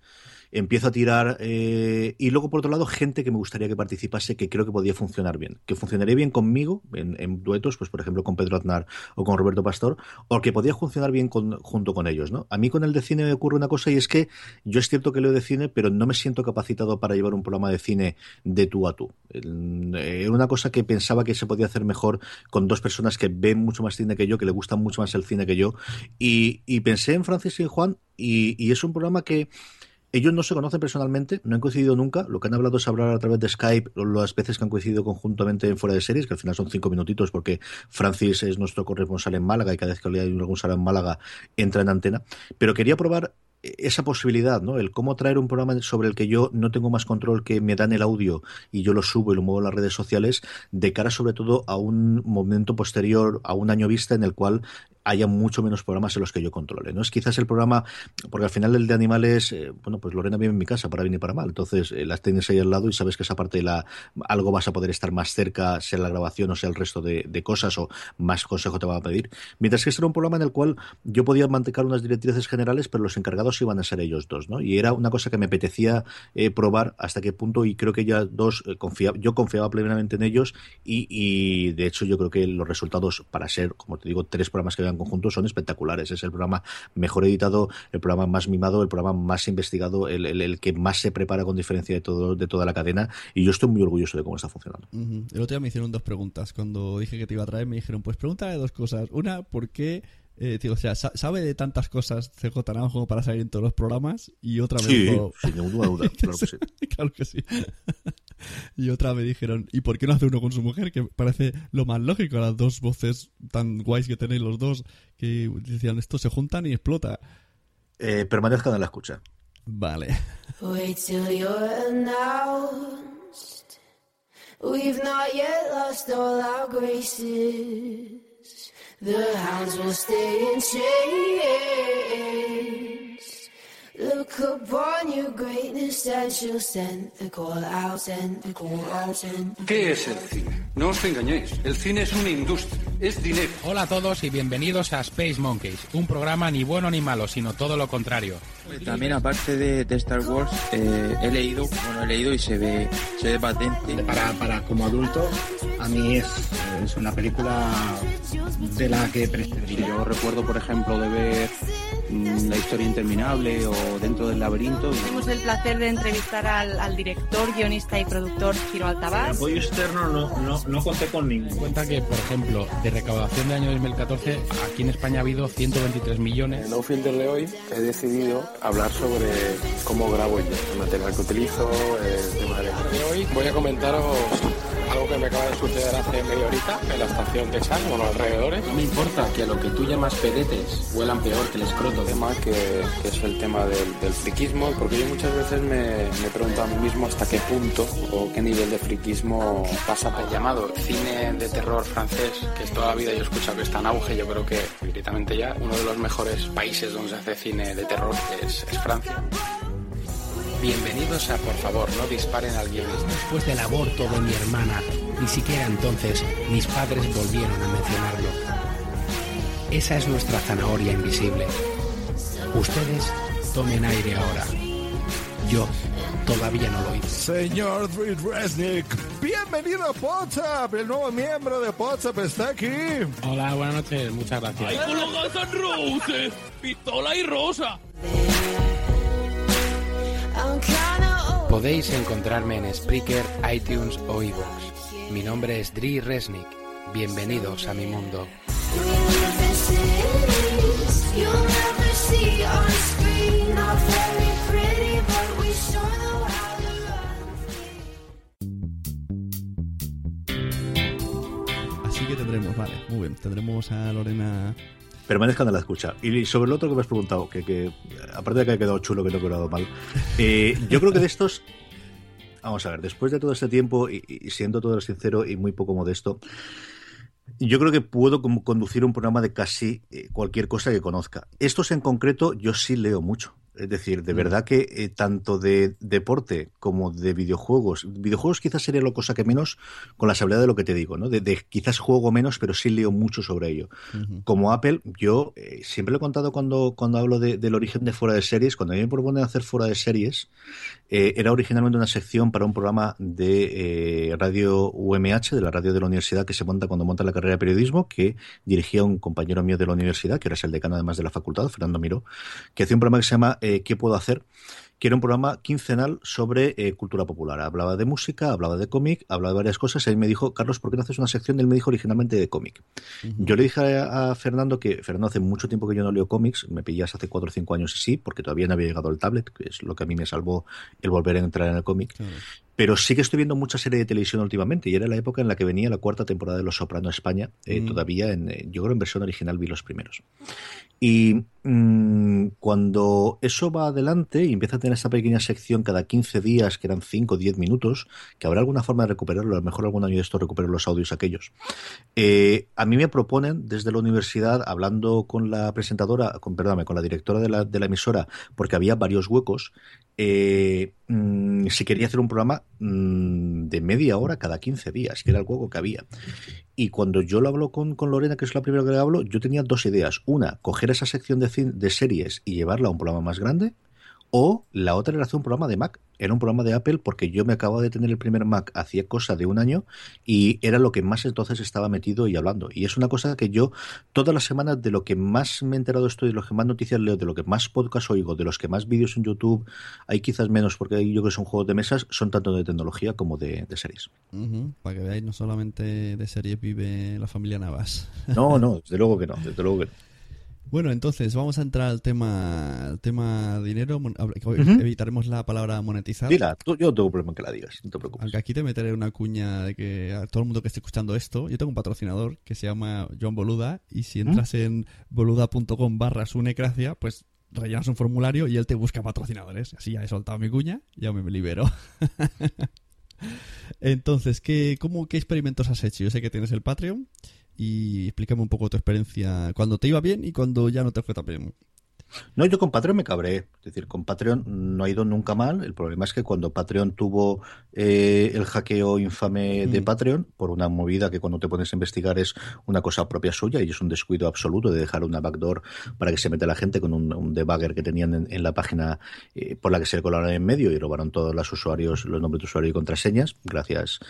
Empiezo a tirar eh, y luego por otro lado gente que me gustaría que participase que creo que podía funcionar bien, que funcionaría bien conmigo en, en duetos, pues por ejemplo con Pedro Aznar o con Roberto Pastor, o que podía funcionar bien con- junto con ellos, ¿no? A mí con el de cine me ocurre una cosa y es que yo es cierto que leo de cine, pero no me siento capacitado para llevar un programa de cine de tú a tú. Era una cosa que pensaba que se podía hacer mejor con dos personas que ven mucho más cine que yo, que le gusta mucho más el cine que yo, y, pensé en Francis y Juan, y es un programa que ellos no se conocen personalmente, no han coincidido nunca. Lo que han hablado es hablar a través de Skype las veces que han coincidido conjuntamente en fuera de series, que al final son cinco minutitos porque Francis es nuestro corresponsal en Málaga y cada vez que hay algún sala en Málaga entra en antena. Pero quería probar esa posibilidad, ¿no? El cómo traer un programa sobre el que yo no tengo más control que me dan el audio y yo lo subo y lo muevo en las redes sociales, de cara sobre todo a un momento posterior, a un año vista en el cual haya mucho menos programas en los que yo controle. ¿no? Es quizás el programa, porque al final el de animales, eh, bueno, pues Lorena vive en mi casa, para bien y para mal. Entonces eh, las tienes ahí al lado y sabes que esa parte de la algo vas a poder estar más cerca, sea la grabación o sea el resto de, cosas, o más consejo te van a pedir. Mientras que este era un programa en el cual yo podía mantener unas directrices generales, pero los encargados iban a ser ellos dos, ¿no? Y era una cosa que me apetecía eh, probar hasta qué punto, y creo que ya dos confía- yo confiaba plenamente en ellos, y, y, de hecho yo creo que los resultados para ser, como te digo, tres programas que vean conjuntos son espectaculares. Es el programa mejor editado, el programa más mimado, el programa más investigado, el, el- que más se prepara con diferencia de todo, de toda la cadena, y yo estoy muy orgulloso de cómo está funcionando. El otro día me hicieron dos preguntas. Cuando dije que te iba a traer, me dijeron, pues pregúntale dos cosas. Una, ¿por qué? Eh, tío, o sea, sa- ¿sabe de tantas cosas CJ Naranjo como para salir en todos los programas? Y otra me Sí, dijo... sin ninguna duda, claro que sí. claro que sí. y otra me dijeron, ¿y por qué no hace uno con su mujer? Que parece lo más lógico, las dos voces tan guays que tenéis los dos, que decían, esto se juntan y explota. Eh, permanezcan en la escucha. Vale. Wait till you're announced. We've not yet lost all our graces. The hounds will stay in chains. Look upon your greatness and she'll send the call out, send the call out, send the ¿Qué es el cine? No os engañéis, el cine es una industria, es dinero. Hola a todos y bienvenidos a Space Monkeys, un programa ni bueno ni malo, sino todo lo contrario. También aparte de, de Star Wars eh, he leído, bueno he leído y se ve, se ve patente. Para, para como adulto, a mí es, es una película de la que prescindiría. Yo recuerdo por ejemplo de ver mm, La historia interminable o Dentro del laberinto. Tenemos el placer de entrevistar al, al director, guionista y productor Giro Altabás. Apoyo externo no, no, no conté con ningún. Cuenta que, por ejemplo, de recaudación del año 2014, aquí en España ha habido 123 millones. En No Filter de hoy he decidido hablar sobre cómo grabo yo, el material que utilizo, el tema de... de hoy voy a comentaros algo que me acaba de suceder hace media horita en la estación de San, bueno, alrededores. No me importa que a lo que tú llamas pedetes huelan peor que el escroto. tema que, que es el tema del, del friquismo, porque yo muchas veces me, me pregunto a mí mismo hasta qué punto o qué nivel de friquismo pasa por El llamado cine de terror francés, que es toda la vida yo he escuchado que está en auge, yo creo que directamente ya uno de los mejores países donde se hace cine de terror es, es Francia. Bienvenidos a Por favor, no disparen al guionista. Después del aborto de mi hermana, ni siquiera entonces mis padres volvieron a mencionarlo. Esa es nuestra zanahoria invisible. Ustedes tomen aire ahora. Yo todavía no lo hice. Señor Drit Resnick, bienvenido a WhatsApp. El nuevo miembro de WhatsApp está aquí. Hola, buenas noches, muchas gracias. con los Guns N' Roses! ¡Pistola y rosa! Podéis encontrarme en Spreaker, iTunes o iVoox. Mi nombre es Dri Resnick. Bienvenidos a mi mundo. Así que tendremos, vale, muy bien, tendremos a Lorena Permanezcan en la escucha. Y sobre lo otro que me has preguntado, que, que aparte de que ha quedado chulo, que no ha quedado mal, eh, yo creo que de estos. Vamos a ver, después de todo este tiempo, y, siendo todo sincero y muy poco modesto, yo creo que puedo conducir un programa de casi eh, cualquier cosa que conozca. Estos en concreto, yo sí leo mucho. Es decir, de verdad que eh, tanto de deporte como de videojuegos, videojuegos quizás sería la cosa que menos con la seguridad de lo que te digo, ¿no? De, de quizás juego menos, pero sí leo mucho sobre ello. Como Apple, yo eh, siempre lo he contado cuando, cuando hablo de- del origen de fuera de series, cuando a mí me proponen hacer fuera de series, eh, era originalmente una sección para un programa de eh, radio UMH, de la radio de la universidad que se monta cuando monta la carrera de periodismo, que dirigía un compañero mío de la universidad, que ahora es el decano además de la facultad, Fernando Miró, que hacía un programa que se llama eh, ¿Qué puedo hacer? Que era un programa quincenal sobre eh, cultura popular. Hablaba de música, hablaba de cómic, hablaba de varias cosas. Y él me dijo, Carlos, ¿por qué no haces una sección? Él me dijo originalmente de cómic. Yo le dije a, a Fernando que Fernando hace mucho tiempo que yo no leo cómics, me pillas hace cuatro o cinco años y sí, porque todavía no había llegado el tablet, que es lo que a mí me salvó el volver a entrar en el cómic. Pero sí que estoy viendo mucha serie de televisión últimamente y era la época en la que venía la cuarta temporada de Los Soprano España. eh, Mm. Todavía, en, eh, yo creo en versión original vi los primeros. Y mm, cuando eso va adelante y empieza a tener esta pequeña sección cada 15 días, que eran 5 o 10 minutos, que habrá alguna forma de recuperarlo, a lo mejor algún año de esto recupero los audios aquellos. Eh, a mí me proponen desde la universidad, hablando con la presentadora, con, perdóname, con la directora de la, de la emisora, porque había varios huecos, eh, mm, si quería hacer un programa mm, de media hora cada 15 días, que era el hueco que había. Y cuando yo lo hablo con, con Lorena, que es la primera que le hablo, yo tenía dos ideas. Una, coger esa sección de, de series y llevarla a un programa más grande. O la otra era hacer un programa de Mac. Era un programa de Apple porque yo me acababa de tener el primer Mac hacía cosa de un año y era lo que más entonces estaba metido y hablando. Y es una cosa que yo todas las semanas de lo que más me he enterado estoy, de lo que más noticias leo, de lo que más podcast oigo, de los que más vídeos en YouTube, hay quizás menos porque yo creo que son juegos de mesas, son tanto de tecnología como de, de series. Para que veáis, no solamente de series vive la familia Navas. No, no, desde luego que no, desde luego que no. Bueno, entonces vamos a entrar al tema, al tema dinero. Ujú. Evitaremos la palabra monetizar. Dila, tú- yo no tengo problema en que la digas, no te preocupes. Aunque aquí te meteré una cuña de que a todo el mundo que esté escuchando esto, yo tengo un patrocinador que se llama John Boluda y si entras en boluda.com barra sunecracia, pues rellenas un formulario y él te busca patrocinadores. Así ya he soltado mi cuña, ya me libero. Entonces, ¿qué, cómo, ¿qué experimentos has hecho? Yo sé que tienes el Patreon y explícame un poco tu experiencia cuando te iba bien y cuando ya no te fue tan bien. No, yo con Patreon me cabré. Es decir, con Patreon no ha ido nunca mal. El problema es que cuando Patreon tuvo eh, el hackeo infame de Mm. Patreon, por una movida que cuando te pones a investigar es una cosa propia suya y es un descuido absoluto de dejar una backdoor para que se meta la gente con un, un debugger que tenían en, en la página eh, por la que se le colaron en medio y robaron todos los usuarios, los nombres de usuario y contraseñas. Gracias.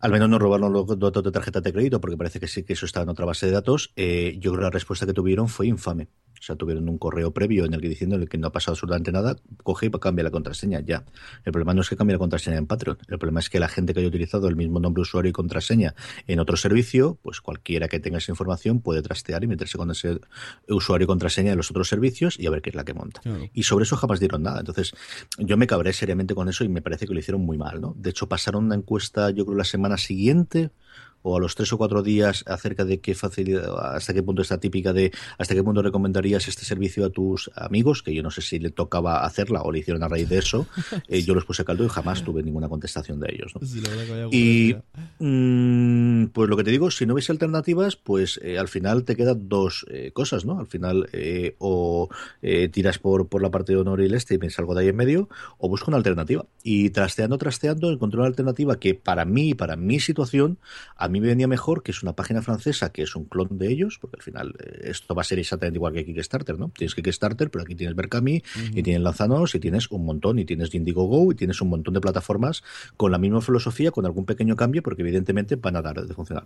Al menos no robaron los datos de tarjeta de crédito porque parece que sí que eso estaba en otra base de datos. Eh, yo creo que la respuesta que tuvieron fue infame. O sea, tuvieron un correo previo en el que diciendo que no ha pasado absolutamente nada, coge y cambia la contraseña ya. El problema no es que cambie la contraseña en Patreon, el problema es que la gente que haya utilizado el mismo nombre usuario y contraseña en otro servicio, pues cualquiera que tenga esa información puede trastear y meterse con ese usuario y contraseña de los otros servicios y a ver qué es la que monta. Y sobre eso jamás dieron nada. Entonces, yo me cabré seriamente con eso y me parece que lo hicieron muy mal, ¿no? De hecho, pasaron una encuesta, yo creo, la semana siguiente o a los tres o cuatro días acerca de qué facilidad, hasta qué punto está típica de hasta qué punto recomendarías este servicio a tus amigos, que yo no sé si le tocaba hacerla o le hicieron a raíz de eso. Eh, yo los puse a caldo y jamás tuve ninguna contestación de ellos. Y mm, pues lo que te digo, si no ves alternativas, pues eh, al final te quedan dos eh, cosas, ¿no? Al final o tiras por, por la parte de honor y el este y me salgo de ahí en medio, o busco una alternativa. Y trasteando, trasteando, encontré una alternativa que para mí, para mi situación, a mí me venía mejor, que es una página francesa que es un clon de ellos, porque al final eh, esto va a ser exactamente igual que Kickstarter, ¿no? Tienes Kickstarter, pero aquí tienes Berkami, y tienes Lanzanos, y tienes un montón, y tienes Indiegogo, y tienes un montón de plataformas con la misma filosofía, con algún pequeño cambio, porque evidentemente van a dar de funcionar.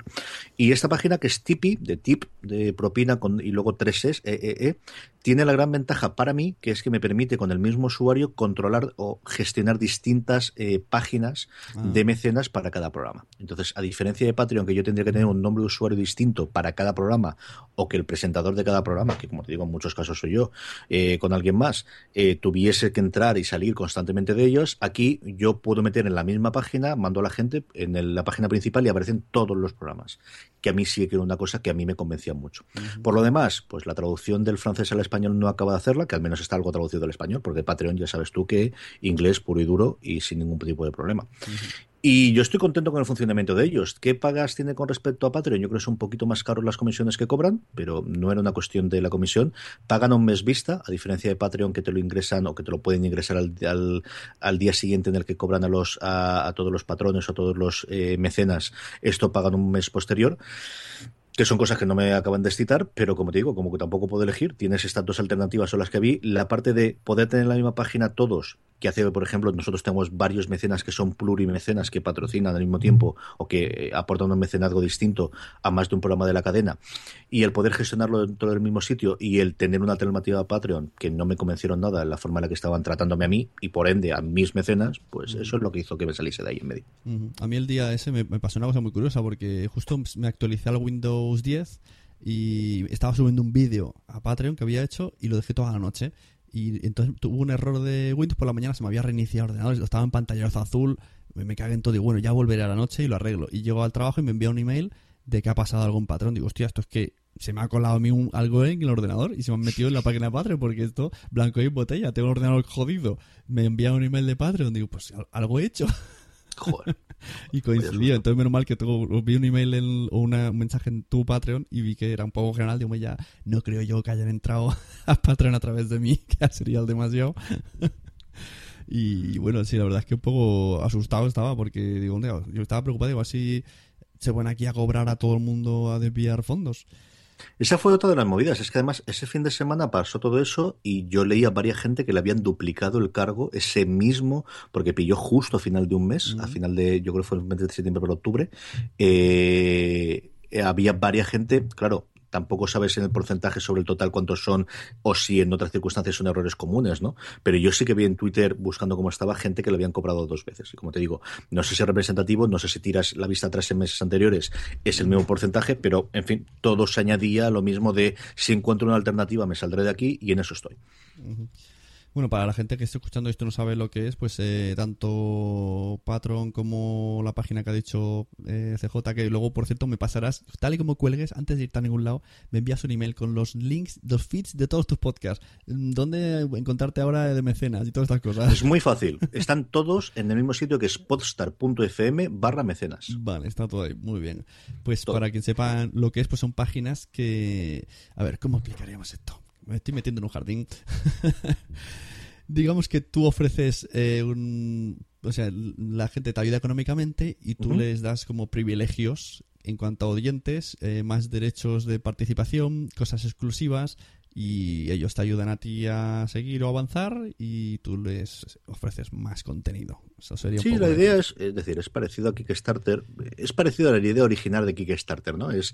Y esta página que es Tipi, de tip, de propina, con, y luego tres es, e, e, e, tiene la gran ventaja para mí, que es que me permite con el mismo usuario controlar o gestionar distintas eh, páginas Ah. de mecenas para cada programa. Entonces, a diferencia de Patreon, que yo tendría que tener un nombre de usuario distinto para cada programa, o que el presentador de cada programa, que como te digo, en muchos casos soy yo, eh, con alguien más, eh, tuviese que entrar y salir constantemente de ellos, aquí yo puedo meter en la misma página, mando a la gente en el- la página principal y aparecen todos los programas, que a mí sí que era una cosa que a mí me convencía mucho. Por lo demás, pues la traducción del francés al español no acaba de hacerla, que al menos está algo traducido al español, porque Patreon ya sabes tú que inglés puro y duro y sin ningún tipo de problema. Y yo estoy contento con el funcionamiento de ellos. ¿Qué pagas tiene con respecto a Patreon? Yo creo que son un poquito más caros las comisiones que cobran, pero no era una cuestión de la comisión. Pagan un mes vista, a diferencia de Patreon que te lo ingresan o que te lo pueden ingresar al, al, al día siguiente en el que cobran a, los, a, a todos los patrones o a todos los eh, mecenas. Esto pagan un mes posterior que son cosas que no me acaban de excitar, pero como te digo, como que tampoco puedo elegir, tienes estas dos alternativas son las que vi. La parte de poder tener en la misma página todos, que hace, por ejemplo, nosotros tenemos varios mecenas que son plurimecenas que patrocinan al mismo tiempo o que aportan un mecenazgo distinto a más de un programa de la cadena, y el poder gestionarlo dentro del mismo sitio y el tener una alternativa a Patreon que no me convencieron nada en la forma en la que estaban tratándome a mí y por ende a mis mecenas, pues eso es lo que hizo que me saliese de ahí en medio. A mí el día ese me, me pasó una cosa muy curiosa porque justo me actualicé al Windows 10 y estaba subiendo un vídeo a Patreon que había hecho y lo dejé toda la noche. Y entonces tuvo un error de Windows por la mañana, se me había reiniciado el ordenador, estaba en pantallazo azul, me, cagué en todo y bueno, ya volveré a la noche y lo arreglo. Y llego al trabajo y me envía un email de que ha pasado algo en Patreon. Digo, hostia, esto es que se me ha colado a mí un, algo en el ordenador y se me han metido en la página de Patreon porque esto, blanco y botella, tengo el ordenador jodido. Me envía un email de Patreon, digo, pues al- algo he hecho. Joder. Y coincidió, entonces menos mal que tengo, vi un email en- o una- un mensaje en tu Patreon y vi que era un poco general. Digo, ya no creo yo que hayan entrado a Patreon a través de mí, que ya sería el demasiado. y bueno, sí, la verdad es que un poco asustado estaba porque digo, yo estaba preocupado, digo, así se van aquí a cobrar a todo el mundo a desviar fondos. Esa fue otra de las movidas. Es que además ese fin de semana pasó todo eso y yo leí a varias gente que le habían duplicado el cargo ese mismo, porque pilló justo a final de un mes, a final de, yo creo que fue el mes de septiembre por octubre. Eh, había varias gente, claro. Tampoco sabes en el porcentaje sobre el total cuántos son o si en otras circunstancias son errores comunes, ¿no? Pero yo sí que vi en Twitter buscando cómo estaba gente que le habían cobrado dos veces. Y como te digo, no sé si es representativo, no sé si tiras la vista atrás en meses anteriores, es el mismo porcentaje, pero en fin, todo se añadía lo mismo de si encuentro una alternativa me saldré de aquí y en eso estoy. Bueno, para la gente que esté escuchando esto no sabe lo que es, pues eh, tanto Patreon como la página que ha dicho eh, CJ, que luego, por cierto, me pasarás, tal y como cuelgues, antes de irte a ningún lado, me envías un email con los links, los feeds de todos tus podcasts. ¿Dónde encontrarte ahora de mecenas y todas estas cosas? Es muy fácil. Están todos en el mismo sitio que es podstar.fm barra mecenas. Vale, está todo ahí, muy bien. Pues para quien sepa lo que es, pues son páginas que... A ver, ¿cómo explicaríamos esto? Me estoy metiendo en un jardín. Digamos que tú ofreces eh, un... O sea, la gente te ayuda económicamente y tú les das como privilegios en cuanto a oyentes, eh, más derechos de participación, cosas exclusivas y ellos te ayudan a ti a seguir o avanzar y tú les ofreces más contenido. Eso sería un Sí, poco la de- idea es, es decir, es parecido a Kickstarter, es parecido a la idea original de Kickstarter, ¿no? Es,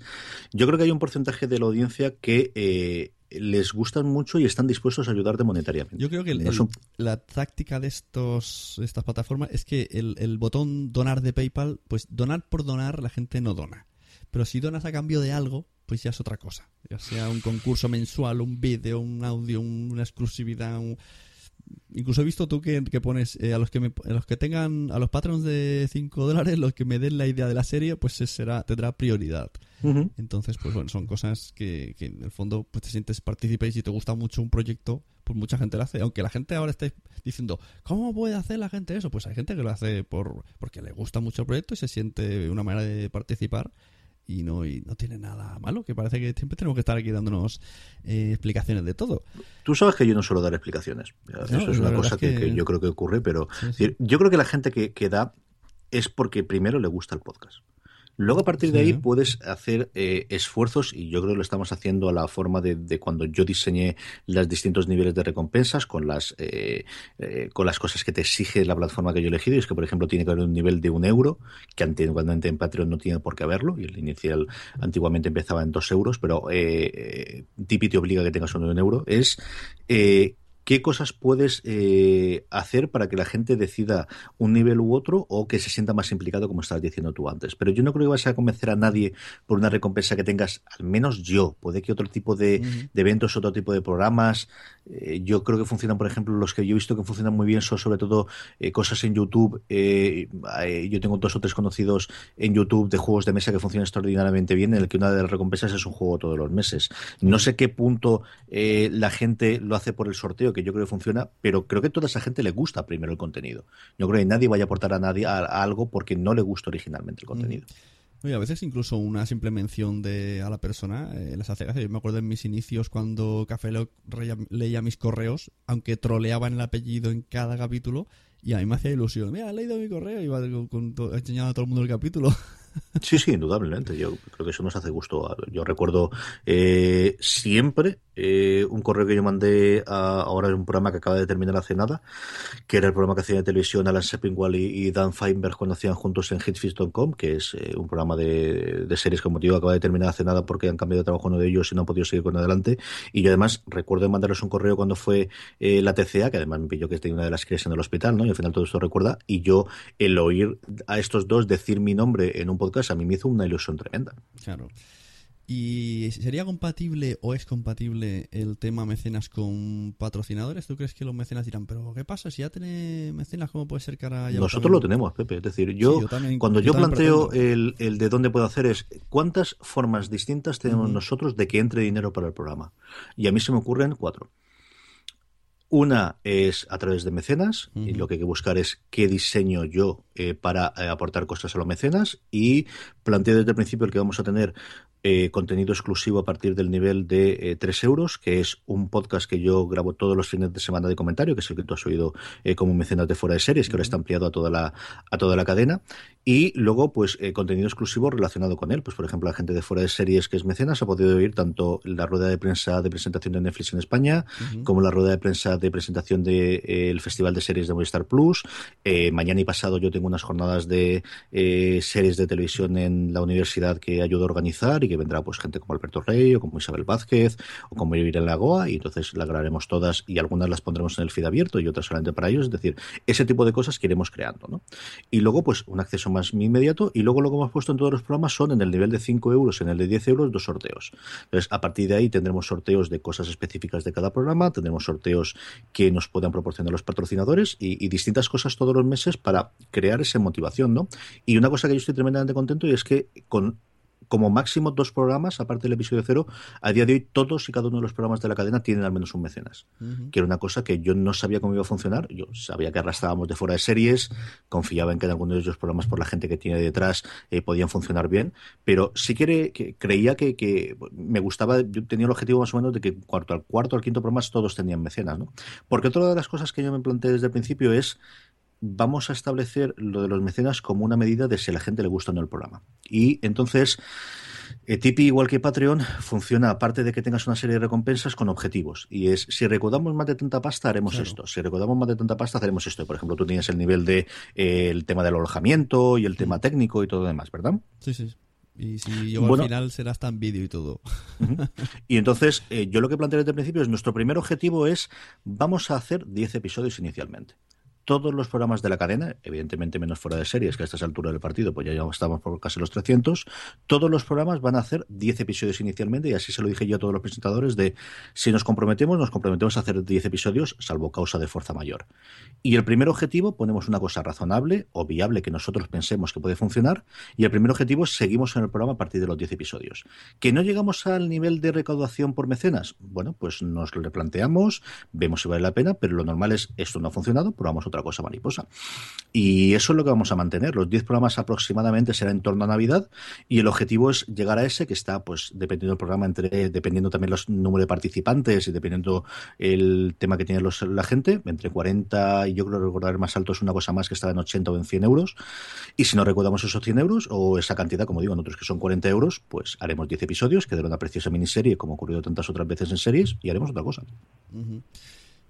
yo creo que hay un porcentaje de la audiencia que eh, les gustan mucho y están dispuestos a ayudarte monetariamente. Yo creo que el- el- la táctica de estos estas plataformas es que el, el botón donar de PayPal, pues donar por donar la gente no dona. Pero si donas a cambio de algo, pues ya es otra cosa. Ya sea un concurso mensual, un vídeo, un audio, un- una exclusividad. un- Incluso he visto tú que, que pones eh, a los que me- a los que tengan a los patrons de 5 dólares, los que me den la idea de la serie, pues será tendrá prioridad. Entonces, pues bueno, son cosas que, que en el fondo pues te sientes partícipe y si te gusta mucho un proyecto, pues mucha gente lo hace. Aunque la gente ahora esté diciendo, ¿cómo puede hacer la gente eso? Pues hay gente que lo hace por porque le gusta mucho el proyecto y se siente una manera de participar y no, y no tiene nada malo, que parece que siempre tenemos que estar aquí dándonos eh, explicaciones de todo. Tú sabes que yo no suelo dar explicaciones. Eso No, es una cosa es que... yo creo que ocurre, pero Sí, yo creo que la gente que, que da es porque primero le gusta el podcast. Luego a partir de ahí puedes hacer eh, esfuerzos y yo creo que lo estamos haciendo a la forma de, de cuando yo diseñé los distintos niveles de recompensas con las eh, eh, con las cosas que te exige la plataforma que yo he elegido. Y es que, por ejemplo, tiene que haber un nivel de un euro, que antiguamente en Patreon no tiene por qué haberlo, y el inicial antiguamente empezaba en dos euros, pero eh, eh, Tipeee te obliga a que tengas uno de un euro. Es eh, ¿Qué cosas puedes eh, hacer para que la gente decida un nivel u otro o que se sienta más implicado, como estabas diciendo tú antes? Pero yo no creo que vas a convencer a nadie por una recompensa que tengas, al menos yo. Puede que otro tipo de, de eventos, otro tipo de programas. eh, yo creo que funcionan, por ejemplo, los que yo he visto que funcionan muy bien son sobre todo eh, cosas en YouTube. eh, yo tengo dos o tres conocidos en YouTube de juegos de mesa que funcionan extraordinariamente bien, en el que una de las recompensas es un juego todos los meses. No sé qué punto eh, la gente lo hace por el sorteo, que yo creo que funciona, pero creo que a toda esa gente le gusta primero el contenido. Yo creo que nadie vaya a aportar a nadie a, a algo porque no le gusta originalmente el contenido. Oye, a veces incluso una simple mención de a la persona eh, les hace gracia. Yo me acuerdo en mis inicios cuando Café Lock leía mis correos, aunque troleaban el apellido en cada capítulo, y a mí me hacía ilusión. Mira, he leído mi correo y iba enseñando a todo el mundo el capítulo. Sí, sí, indudablemente. Yo creo que eso nos hace gusto. Yo recuerdo eh, siempre eh, un correo que yo mandé ahora en un programa que acaba de terminar hace nada, que era el programa que hacía de televisión Alan Sepinwall y, y Dan Feinberg cuando hacían juntos en hitfist.com, que es eh, un programa de, de series como digo acaba de terminar hace nada porque han cambiado de trabajo uno de ellos y no han podido seguir con adelante. Y yo además recuerdo mandarles un correo cuando fue eh, la TCA, que además me pilló que tenía una de las crisis en el hospital, ¿no? Y al final todo esto recuerda. Y yo, el oír a estos dos decir mi nombre en un podcast, a mí me hizo una ilusión tremenda. Claro. ¿Y sería compatible o es compatible el tema mecenas con patrocinadores? ¿Tú crees que los mecenas dirán, pero qué pasa? Si ya tiene mecenas, ¿cómo puede ser que ahora ya Nosotros lo tenemos, Pepe. Es decir, yo, Sí, yo también- cuando yo planteo el, el de dónde puedo hacer es cuántas formas distintas tenemos nosotros de que entre dinero para el programa. Y a mí se me ocurren cuatro. Una es a través de mecenas, y lo que hay que buscar es qué diseño yo eh, para eh, aportar cosas a los mecenas, y planteo desde el principio el que vamos a tener eh, contenido exclusivo a partir del nivel de eh, 3 euros, que es un podcast que yo grabo todos los fines de semana de comentario, que es el que tú has oído eh, como mecenas de fuera de series, que ahora está ampliado a toda la, a toda la cadena. Y luego, pues, eh, contenido exclusivo relacionado con él. Pues, por ejemplo, la gente de fuera de series que es mecenas ha podido oír tanto la rueda de prensa de presentación de Netflix en España, como la rueda de prensa de presentación del de, Festival de Series de Movistar Plus. Mañana y pasado yo tengo unas jornadas de series de televisión en la universidad que ayudo a organizar y que vendrá pues gente como Alberto Rey o como Isabel Vázquez o como Irene Lagoa y entonces las grabaremos todas y algunas las pondremos en el feed abierto y otras solamente para ellos. Es decir, ese tipo de cosas que iremos creando. ¿no? Y luego pues un acceso más inmediato y luego lo que hemos puesto en todos los programas son en el nivel de 5 euros, en el de 10 euros, dos sorteos. Entonces a partir de ahí tendremos sorteos de cosas específicas de cada programa, tendremos sorteos que nos puedan proporcionar los patrocinadores y, y distintas cosas todos los meses para crear esa motivación, ¿no? Y una cosa que yo estoy tremendamente contento y es que con como máximo dos programas, aparte del episodio cero, a día de hoy todos y cada uno de los programas de la cadena tienen al menos un mecenas. Que era una cosa que yo no sabía cómo iba a funcionar. Yo sabía que arrastrábamos de fuera de series, confiaba en que en algunos de esos programas, por la gente que tiene detrás, eh, podían funcionar bien. Pero sí que, que creía que, que me gustaba, yo tenía el objetivo más o menos de que cuarto al cuarto al quinto programa todos tenían mecenas, ¿no? Porque otra de las cosas que yo me planteé desde el principio es vamos a establecer lo de los mecenas como una medida de si a la gente le gusta o no el programa. Y entonces, Eh, Tipeee, igual que Patreon, funciona, aparte de que tengas una serie de recompensas, con objetivos. Y es, si recaudamos más de tanta pasta, haremos Claro. esto. Si recaudamos más de tanta pasta, haremos esto. Por ejemplo, tú tienes el nivel de eh, el tema del alojamiento y el tema técnico y todo lo demás, ¿verdad? Sí, sí. Y si yo Bueno. al final será hasta en vídeo y todo. Y entonces, eh, yo lo que planteé desde el principio es, nuestro primer objetivo es, vamos a hacer 10 episodios inicialmente. Todos los programas de la cadena, evidentemente menos fuera de series, que a estas alturas del partido, pues ya estamos por casi los 300, todos los programas van a hacer 10 episodios inicialmente y así se lo dije yo a todos los presentadores de, si nos comprometemos, nos comprometemos a hacer 10 episodios, salvo causa de fuerza mayor. Y el primer objetivo, ponemos una cosa razonable o viable que nosotros pensemos que puede funcionar, y el primer objetivo seguimos en el programa a partir de los 10 episodios. ¿Que no llegamos al nivel de recaudación por mecenas? Bueno, pues nos lo replanteamos, vemos si vale la pena, pero lo normal es esto no ha funcionado, probamos otra cosa mariposa. Y eso es lo que vamos a mantener. Los 10 programas aproximadamente será en torno a Navidad y el objetivo es llegar a ese que está, pues, dependiendo del programa, entre, dependiendo también los número de participantes y dependiendo el tema que tiene los- la gente, entre 40 y yo creo recordar más alto es una cosa más que estaba en 80 o en 100 euros. Y si no recordamos esos 100 euros o esa cantidad, como digo, nosotros que son 40 euros, pues haremos 10 episodios, que dará una preciosa miniserie, como ha ocurrido tantas otras veces en series, y haremos otra cosa. Ujú.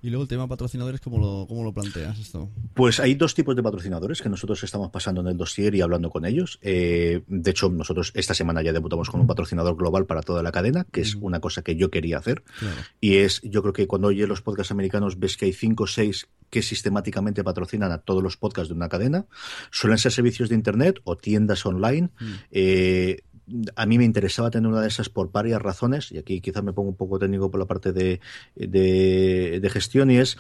Y luego el tema patrocinadores, ¿cómo lo, cómo lo planteas esto? Pues hay dos tipos de patrocinadores que nosotros estamos pasando en el dossier y hablando con ellos. Eh, de hecho, nosotros esta semana ya debutamos con un patrocinador global para toda la cadena, que es una cosa que yo quería hacer. Claro. Y es, yo creo que cuando oyes los podcasts americanos ves que hay cinco o seis que sistemáticamente patrocinan a todos los podcasts de una cadena. Suelen ser servicios de Internet o tiendas online. Eh, a mí me interesaba tener una de esas por varias razones, y aquí quizás me pongo un poco técnico por la parte de, de, de gestión, y es,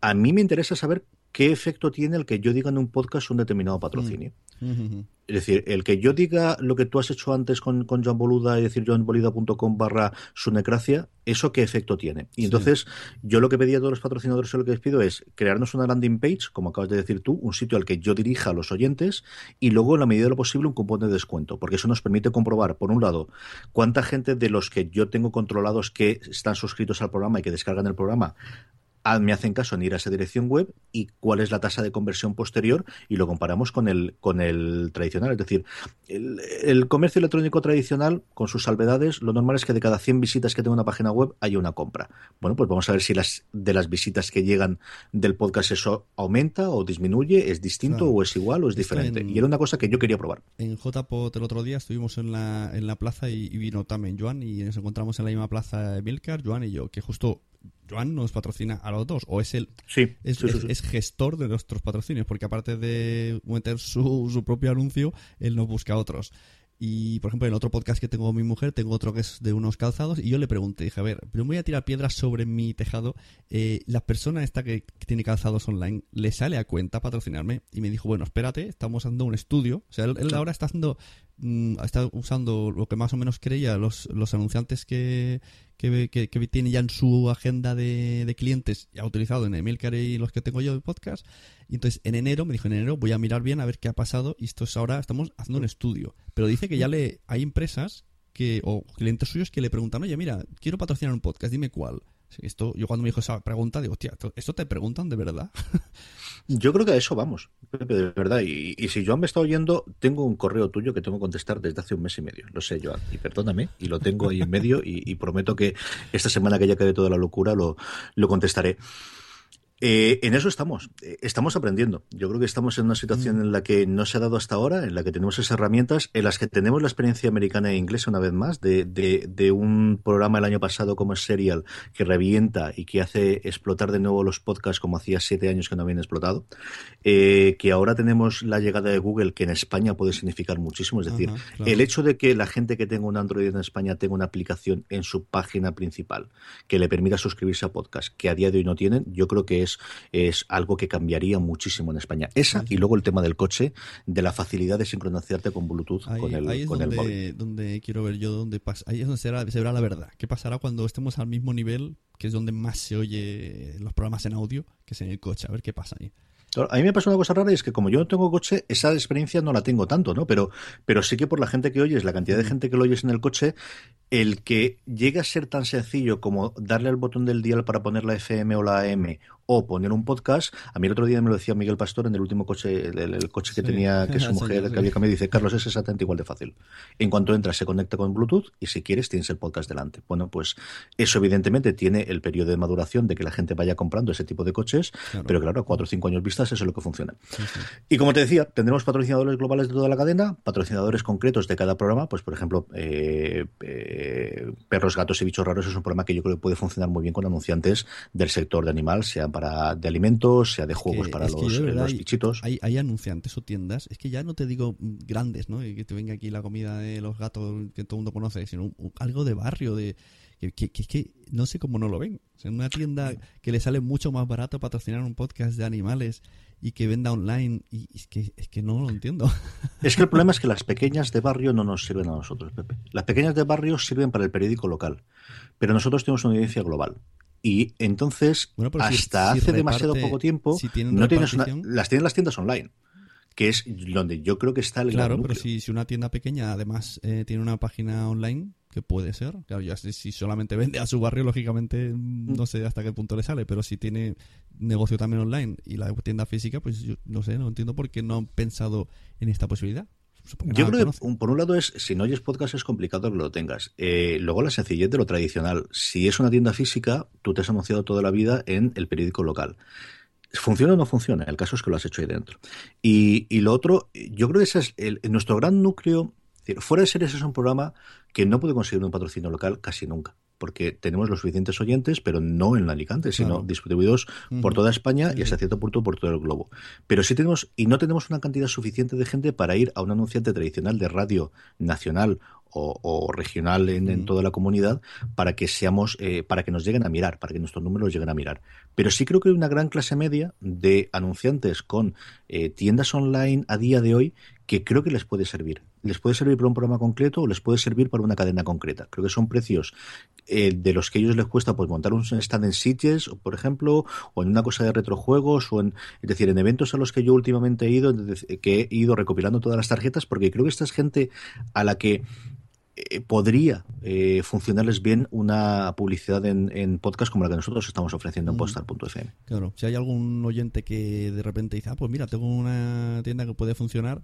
a mí me interesa saber qué efecto tiene el que yo diga en un podcast un determinado patrocinio. Ujú. Es decir, el que yo diga lo que tú has hecho antes con, con Joan Boluda y decir joanboluda.com barra sunecracia, ¿eso qué efecto tiene? Y Sí. entonces, yo lo que pedí a todos los patrocinadores, lo que les pido es crearnos una landing page, como acabas de decir tú, un sitio al que yo dirija a los oyentes y luego, en la medida de lo posible, un cupón de descuento, porque eso nos permite comprobar, por un lado, cuánta gente de los que yo tengo controlados que están suscritos al programa y que descargan el programa me hacen caso en ir a esa dirección web y cuál es la tasa de conversión posterior y lo comparamos con el, con el tradicional. Es decir, el, el comercio electrónico tradicional, con sus salvedades, lo normal es que de cada 100 visitas que tenga una página web haya una compra. Bueno, pues vamos a ver si las de las visitas que llegan del podcast eso aumenta o disminuye, es distinto Claro. o es igual o es Esto diferente. en- Y era una cosa que yo quería probar. En JPOT el otro día estuvimos en la, en la plaza y, y vino también Joan y nos encontramos en la misma plaza Milcar, Joan y yo, que justo Joan nos patrocina a los dos, o es el Sí, es, sí, sí, es- sí. es gestor de nuestros patrocinios, porque aparte de meter su, su propio anuncio, él nos busca otros. Y, por ejemplo, en otro podcast que tengo con mi mujer, tengo otro que es de unos calzados, y yo le pregunté, dije, a ver, pero voy a tirar piedras sobre mi tejado, eh, la persona esta que, que tiene calzados online, ¿le sale a cuenta patrocinarme? Y me dijo, bueno, espérate, estamos haciendo un estudio, o sea, él, él ahora está haciendo, mm, está usando lo que más o menos creía los, los anunciantes que, que, que, tiene ya en su agenda de, de clientes, ya utilizado en Emilcar y los que tengo yo de podcast. Y entonces en enero, me dijo en enero, voy a mirar bien a ver qué ha pasado. Y esto es ahora, estamos haciendo un estudio. Pero dice que ya le hay empresas que, o clientes suyos que le preguntan, oye, mira, quiero patrocinar un podcast, dime cuál. Esto, yo cuando me dijo esa pregunta, digo, hostia, ¿esto- ¿esto te preguntan de verdad? Yo creo que a eso vamos, de verdad. Y, si Joan me está oyendo, tengo un correo tuyo que tengo que contestar desde hace un mes y medio. Lo sé, Joan, y perdóname, y lo tengo ahí en medio, y, y prometo que esta semana que ya quede toda la locura lo, lo contestaré. Eh, en eso estamos, eh, estamos aprendiendo. Yo creo que estamos en una situación en la que no se ha dado hasta ahora, en la que tenemos esas herramientas, en las que tenemos la experiencia americana e inglesa una vez más, de, de, de un programa el año pasado como Serial, que revienta y que hace explotar de nuevo los podcasts como hacía siete años que no habían explotado, eh, que ahora tenemos la llegada de Google, que en España puede significar muchísimo, es decir, Ajá, claro. el hecho de que la gente que tenga un Android en España tenga una aplicación en su página principal que le permita suscribirse a podcast, que a día de hoy no tienen, yo creo que es, es algo que cambiaría muchísimo en España. Esa y luego el tema del coche, de la facilidad de sincronizarte con Bluetooth Ahí, con el, ahí es con el móvil. donde, donde quiero ver yo dónde pasa. Ahí es donde se verá, se verá la verdad. ¿Qué pasará cuando estemos al mismo nivel, que es donde más se oye los programas en audio, que es en el coche? A ver qué pasa ahí. A mí me pasa una cosa rara y es que como yo no tengo coche, esa experiencia no la tengo tanto, ¿no? Pero, pero sí que por la gente que oyes, la cantidad de gente que lo oyes en el coche, el que llegue a ser tan sencillo como darle al botón del dial para poner la FM o la AM o poner un podcast. A mí el otro día me lo decía Miguel Pastor en el último coche, el, el coche que Sí. tenía, que su mujer, que había cambiado, dice, Carlos, es exactamente igual de fácil. En cuanto entras, se conecta con Bluetooth y si quieres tienes el podcast delante. Bueno, pues eso evidentemente tiene el periodo de maduración de que la gente vaya comprando ese tipo de coches, Claro. pero claro, a cuatro o cinco años vistas eso es lo que funciona. Y como te decía, tendremos patrocinadores globales de toda la cadena, patrocinadores concretos de cada programa, pues por ejemplo, eh, eh, perros, gatos y bichos raros es un programa que yo creo que puede funcionar muy bien con anunciantes del sector de animal, sea para de alimentos, sea de juegos que- para es los, yo, verdad, los hay- bichitos. Hay, hay anunciantes o tiendas, es que ya no te digo grandes, ¿no? Que te venga aquí la comida de los gatos que todo el mundo conoce, sino algo de barrio, de que, que, que- que no sé cómo no lo ven. O sea, una tienda que le sale mucho más barato patrocinar un podcast de animales y que venda online, y es que, es que no lo entiendo. Es que el problema es que las pequeñas de barrio no nos sirven a nosotros, Pepe. Las pequeñas de barrio sirven para el periódico local, pero nosotros tenemos una audiencia global. Y entonces, Bueno, pero si- hasta si hace demasiado reparte- poco tiempo, si no tienes una- las tienen las tiendas online, que es donde yo creo que está el gran Claro, pero si, si una tienda pequeña además eh, tiene una página online, que puede ser, claro, ya si, si solamente vende a su barrio, lógicamente mm, no sé hasta qué punto le sale, pero si tiene negocio también online y la tienda física, pues yo no sé, no entiendo por qué no han pensado en esta posibilidad. Supongo Yo creo que por un lado es, si no oyes podcast es complicado que lo tengas. Eh, luego la sencillez de lo tradicional. Si es una tienda física, tú te has anunciado toda la vida en el periódico local. ¿Funciona o no funciona? El caso es que lo has hecho ahí dentro. Y, y lo otro, yo creo que ese es el- nuestro gran núcleo. es decir, Fuera de series es un programa que no puede conseguir un patrocinio local casi nunca. Porque tenemos los suficientes oyentes, pero no en Alicante, sino Claro. distribuidos por toda España Sí, y hasta cierto punto por todo el globo. Pero sí tenemos, y no tenemos una cantidad suficiente de gente para ir a un anunciante tradicional de radio nacional o, o regional en, toda la comunidad para que seamos, eh, para que nos lleguen a mirar, para que nuestros números lleguen a mirar. Pero sí creo que hay una gran clase media de anunciantes con eh, tiendas online a día de hoy que creo que les puede servir. Les puede servir para un programa concreto o les puede servir para una cadena concreta. Creo que son precios eh, de los que a ellos les cuesta pues montar un stand en Sitges, o, por ejemplo, o en una cosa de retrojuegos, o en, es decir, en eventos a los que yo últimamente he ido, decir, que he ido recopilando todas las tarjetas, porque creo que esta es gente a la que eh, podría eh, funcionarles bien una publicidad en, en podcast como la que nosotros estamos ofreciendo en postar.fm. Claro, si hay algún oyente que de repente dice, ah, pues mira, tengo una tienda que puede funcionar,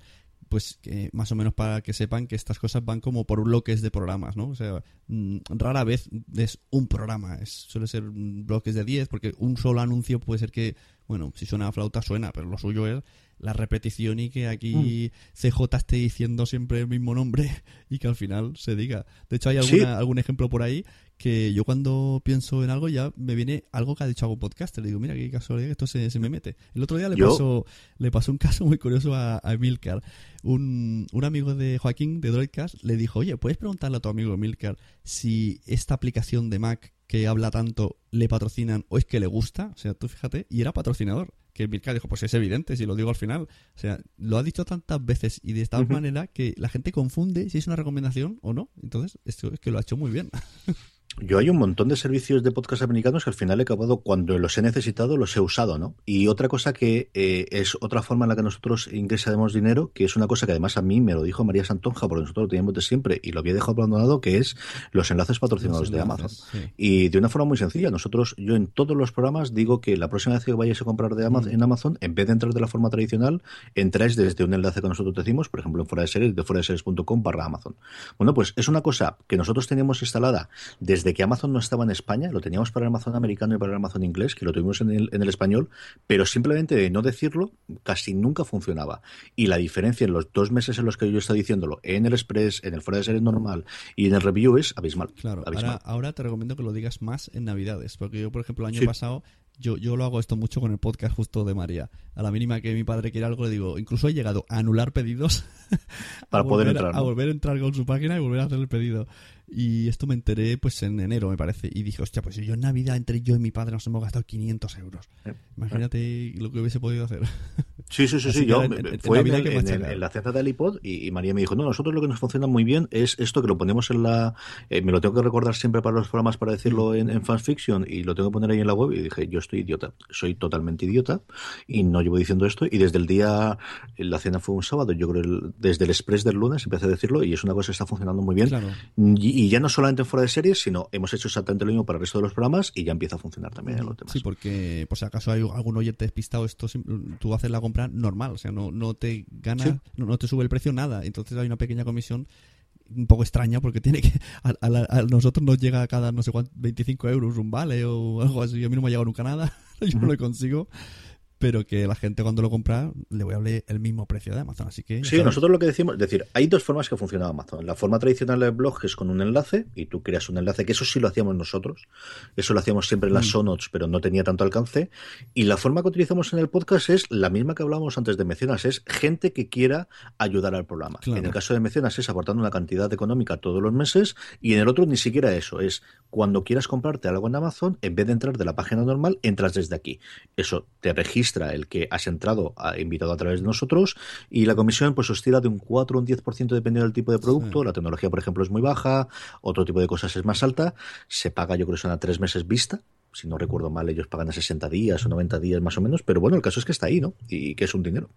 pues más o menos para que sepan que estas cosas van como por bloques de programas, ¿no? O sea, mm, rara vez es un programa, es, suele ser bloques de 10, porque un solo anuncio puede ser que, bueno, si suena a flauta suena, pero lo suyo es la repetición y que aquí CJ esté diciendo siempre el mismo nombre y que al final se diga. De hecho, hay Sí. alguna, algún ejemplo por ahí que yo cuando pienso en algo ya me viene algo que ha dicho algún podcaster. Le digo, mira qué casualidad que esto se, se me mete. El otro día le Yo- pasó, le pasó un caso muy curioso a, a Emilcar. Un, un amigo de Joaquín de Droidcast le dijo, oye, ¿puedes preguntarle a tu amigo Emilcar si esta aplicación de Mac que habla tanto le patrocinan o es que le gusta? O sea, tú fíjate, y era patrocinador. Que Emilcar dijo, pues es evidente, si lo digo al final. O sea, lo ha dicho tantas veces y de tal manera que la gente confunde si es una recomendación o no. Entonces, esto es que lo ha hecho muy bien. Yo hay un montón de servicios de podcast americanos que al final he acabado cuando los he necesitado, los he usado, ¿no? Y otra cosa que eh, es otra forma en la que nosotros ingresaremos dinero, que es una cosa que además a mí me lo dijo María Santonja, porque nosotros lo teníamos de siempre y lo había dejado abandonado, que es los enlaces patrocinados Los de Amazon. sí. Y de una forma muy sencilla, nosotros, yo en todos los programas digo que la próxima vez que vayáis a comprar de Amazon, Mm. en Amazon, en vez de entrar de la forma tradicional, entráis desde un enlace que nosotros decimos, por ejemplo, en fuera de series, de fuera de series.com barra Amazon. Bueno, pues es una cosa que nosotros teníamos instalada desde que Amazon no estaba en España, lo teníamos para el Amazon americano y para el Amazon inglés, que lo tuvimos en el, en el español, pero simplemente de no decirlo, casi nunca funcionaba. Y la diferencia en los dos meses en los que yo estaba diciéndolo, en el Express, en el fuera de series normal y en el review es abismal. Claro, abismal. ahora, ahora te recomiendo que lo digas más en Navidades, porque yo, por ejemplo, el año Sí. pasado, yo, yo lo hago esto mucho con el podcast justo de María. A la mínima que mi padre quiere algo, le digo, incluso he llegado a anular pedidos Para a poder volver entrar, A, volver a entrar con su página y volver a hacer el pedido. Y esto me enteré pues en enero, me parece. Y dije, hostia, pues si yo en Navidad entre yo y mi padre nos hemos gastado 500 euros. Eh, Imagínate lo que hubiese podido hacer. Sí, sí, sí, sí. Yo, en- en- fue en, el- que en en la cena del iPod y, y María me dijo, no, nosotros lo que nos funciona muy bien es esto que lo ponemos en la... eh, me lo tengo que recordar siempre para los programas para decirlo en, en fanfiction y lo tengo que poner ahí en la web y dije, yo estoy idiota, soy totalmente idiota y no llevo diciendo esto y desde el día, la cena fue un sábado, yo creo el- desde el express del lunes empecé a decirlo y es una cosa que está funcionando muy bien Claro. y, y ya no solamente en fuera de series, sino hemos hecho exactamente lo mismo para el resto de los programas y ya empieza a funcionar también en los demás. Sí, porque por si acaso hay algún oyente despistado, esto tú haces la compra normal, o sea, no, no te gana, Sí. no, no te sube el precio nada. Entonces hay una pequeña comisión un poco extraña porque tiene que a, a a nosotros nos llega cada no sé cuánto 25 euros un vale o algo así. A mí no me ha llegado nunca nada, yo no lo consigo. Pero que la gente cuando lo compra le voy a hablar el mismo precio de Amazon, así que Sí, sabes. nosotros lo que decimos, es decir, hay dos formas que funciona Amazon. La forma tradicional del blog es con un enlace y tú creas un enlace, que eso sí lo hacíamos nosotros. Eso lo hacíamos siempre en las Mm. show notes, pero no tenía tanto alcance. Y la forma que utilizamos en el podcast es la misma que hablábamos antes de Mecenas, es gente que quiera ayudar al programa. Claro. En el caso de Mecenas es aportando una cantidad económica todos los meses y en el otro ni siquiera eso, es cuando quieras comprarte algo en Amazon, en vez de entrar de la página normal, entras desde aquí. Eso te registra el que has entrado, ha invitado a través de nosotros y la comisión pues oscila de un 4 o un 10% dependiendo del tipo de producto. La tecnología, por ejemplo, es muy baja, otro tipo de cosas es más alta. Se paga, yo creo que son a tres meses vista. Si no recuerdo mal, ellos pagan a 60 días o 90 días más o menos, pero bueno, el caso es que está ahí, ¿no? Y que es un dinero.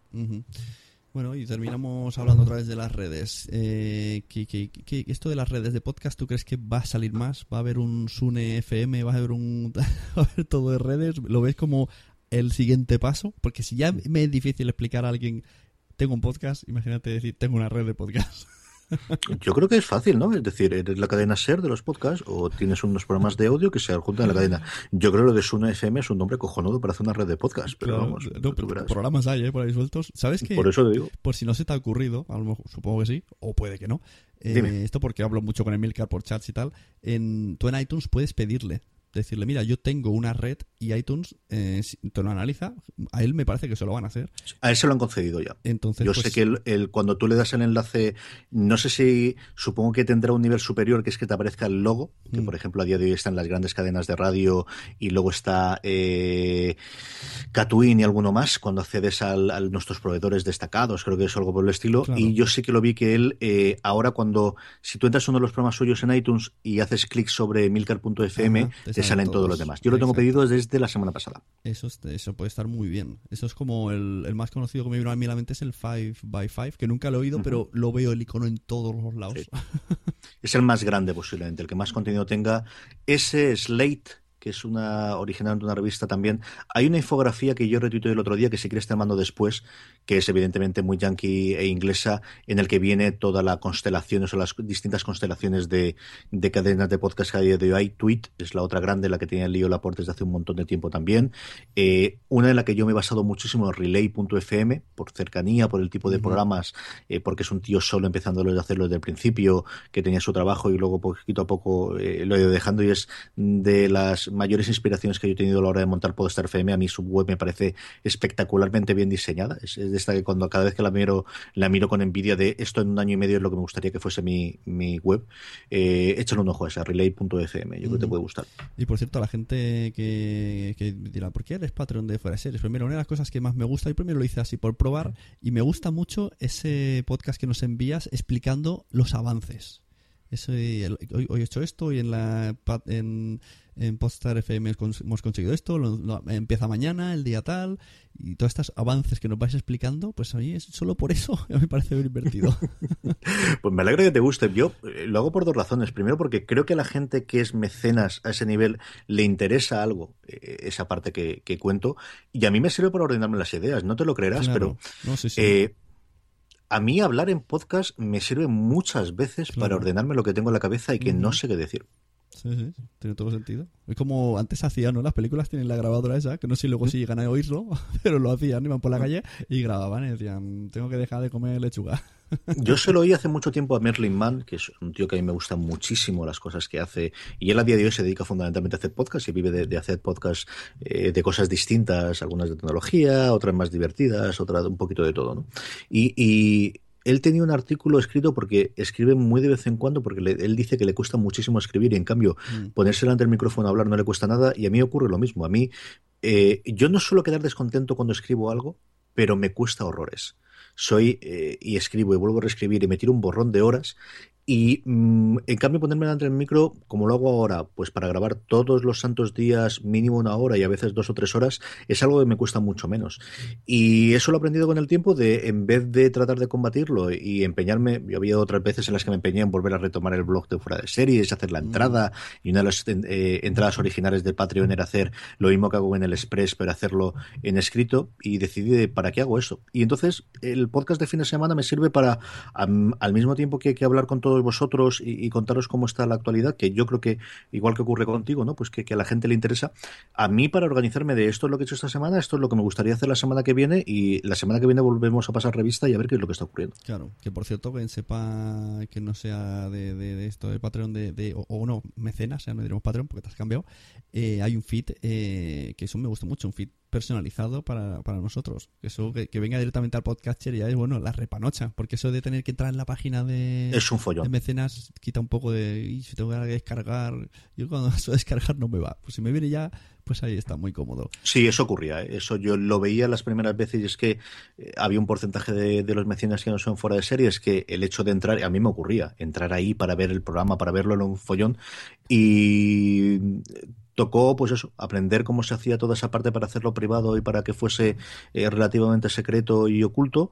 Bueno, y terminamos hablando otra vez de las redes. Eh, ¿qué- qué- qué- esto de las redes de podcast, ¿tú crees que va a salir más? ¿Va a haber un Sune FM? ¿Va a haber un va a haber todo de redes? ¿Lo ves como el siguiente paso? Porque si ya me es difícil explicar a alguien, tengo un podcast, imagínate decir, tengo una red de podcast. Yo creo que es fácil, ¿no? Es decir, eres la cadena SER de los podcasts o tienes unos programas de audio que se adjuntan a la cadena. Yo creo que lo de Suno FM es un nombre cojonudo para hacer una red de podcast, pero Claro, vamos, no, tú pero verás. programas hay, ¿eh? Por ahí sueltos. ¿Sabes qué? Por eso te digo. Por si no se te ha ocurrido, a lo mejor, supongo que sí, o puede que no. Eh, Dime. esto porque hablo mucho con Emilcar por chats y tal. En, tú en iTunes puedes pedirle, decirle, mira, yo tengo una red y iTunes eh, te lo analiza. A él me parece que se lo van a hacer. A él se lo han concedido ya. Entonces, Yo pues, sé que el, el- cuando tú le das el enlace, no sé si, supongo que tendrá un nivel superior, que es que te aparezca el logo, que Mm. por ejemplo a día de hoy están las grandes cadenas de radio y luego está eh, Catwin y alguno más, cuando accedes al- a nuestros proveedores destacados, creo que es algo por el estilo. Claro. Y yo sí que lo vi que él, eh, ahora cuando, si tú entras a uno de los programas suyos en iTunes y haces clic sobre milcar.fm, te, te salen todos todos. los demás. Yo lo tengo pedido desde la semana pasada. Eso, es- eso puede estar muy bien. Eso es como el, el más conocido que me vino a mí a la mente es el 5x5, que nunca lo he oído, pero lo veo el icono en todos los lados. Es el más grande posiblemente, el que más contenido tenga. Ese Slate, que es una original de una revista también. Hay una infografía que yo retuiteé el otro día, que si quieres te mando después, que es evidentemente muy yankee e inglesa, en el que viene toda la constelación, o las distintas constelaciones de, de cadenas de podcast que hay de hoy. Tweet es la otra grande, la que tenía el lío Laporte desde hace un montón de tiempo también. Eh, una en la que yo me he basado muchísimo en Relay.fm, por cercanía, por el tipo de programas, eh, porque es un tío solo empezando a hacerlo desde el principio, que tenía su trabajo y luego poquito a poco eh, lo he ido dejando y es de las mayores inspiraciones que yo he tenido a la hora de montar Podstar FM. A mí su web me parece espectacularmente bien diseñada. Es, es de esta que cuando cada vez que la miro, la miro con envidia de esto en un año y medio es lo que me gustaría que fuese mi, mi web. Eh, échale un ojo a esa, relay.fm. Yo creo que te puede gustar. Y por cierto, a la gente que, que dirá, ¿por qué eres Patreon de Fuera Series? Primero, una de las cosas que más me gusta, y primero lo hice así por probar, y me gusta mucho ese podcast que nos envías explicando los avances. Ese, el- hoy, hoy he hecho esto y en la en, en Podstar FM hemos conseguido esto, lo- lo- empieza mañana, el día tal, y todos estos avances que nos vais explicando, pues a mí es solo por eso me parece muy divertido. Pues me alegra que te guste. Yo eh, lo hago por dos razones. Primero, porque creo que a la gente que es mecenas a ese nivel le interesa algo, eh, esa parte que, que cuento. Y a mí me sirve para ordenarme las ideas. No te lo creerás, Claro. pero No, sí, sí. eh, a mí hablar en podcast me sirve muchas veces para ordenarme lo que tengo en la cabeza y que no sé qué decir. Sí, sí, sí, tiene todo sentido. Es como antes hacían, ¿no? Las películas tienen la grabadora esa, que no sé luego si llegan a oírlo, pero lo hacían, iban por la calle y grababan y decían, tengo que dejar de comer lechuga. Yo se lo oí hace mucho tiempo a Merlin Mann, que es un tío que a mí me gusta muchísimo las cosas que hace. Y él a día de hoy se dedica fundamentalmente a hacer podcasts y vive de, de hacer podcasts eh, de cosas distintas, algunas de tecnología, otras más divertidas, otras un poquito de todo. ¿no? Y, y él tenía un artículo escrito porque escribe muy de vez en cuando, porque le- él dice que le cuesta muchísimo escribir y en cambio Mm. ponerse delante del micrófono a hablar no le cuesta nada y a mí ocurre lo mismo. A mí, eh, yo no suelo quedar descontento cuando escribo algo, pero me cuesta horrores. Soy, eh, y escribo y vuelvo a reescribir y me tiro un borrón de horas y mm, en cambio ponerme delante del micro, como lo hago ahora, pues para grabar todos los santos días, mínimo una hora y a veces dos o tres horas, es algo que me cuesta mucho menos. Y eso lo he aprendido con el tiempo de, en vez de tratar de combatirlo y empeñarme, yo había otras veces en las que me empeñé en volver a retomar el blog de fuera de series, hacer la mm. entrada, y una de las eh, entradas originales de Patreon era hacer lo mismo que hago en el Express, pero hacerlo en escrito, y decidí para qué hago eso. Y entonces el podcast de fin de semana me sirve para, al mismo tiempo que, que hablar con todos vosotros y, contaros cómo está la actualidad, que yo creo que, igual que ocurre contigo, ¿no? Pues que, a la gente le interesa. A mí, para organizarme de esto es lo que he hecho esta semana, esto es lo que me gustaría hacer la semana que viene, y la semana que viene volvemos a pasar revista y a ver qué es lo que está ocurriendo. Claro, que por cierto, quien sepa que no sea de, esto de Patreon de, o, no, mecenas, ya no diremos Patreon porque te has cambiado, eh, hay un feed eh, que eso me gusta mucho, un feed personalizado para, para nosotros. Eso que, venga directamente al podcaster ya es bueno, la repanocha, porque eso de tener que entrar en la página de, es un follón. de mecenas quita un poco de y si tengo que descargar, yo cuando eso descargar no me va. Pues si me viene ya, pues ahí está muy cómodo. Sí, eso ocurría, ¿eh? eso yo lo veía las primeras veces y es que eh, había un porcentaje de, de, los mecenas que no son fuera de serie, es que el hecho de entrar, a mí me ocurría, entrar ahí para ver el programa, para verlo en un follón y tocó, pues eso, aprender cómo se hacía toda esa parte para hacerlo privado y para que fuese eh, relativamente secreto y oculto.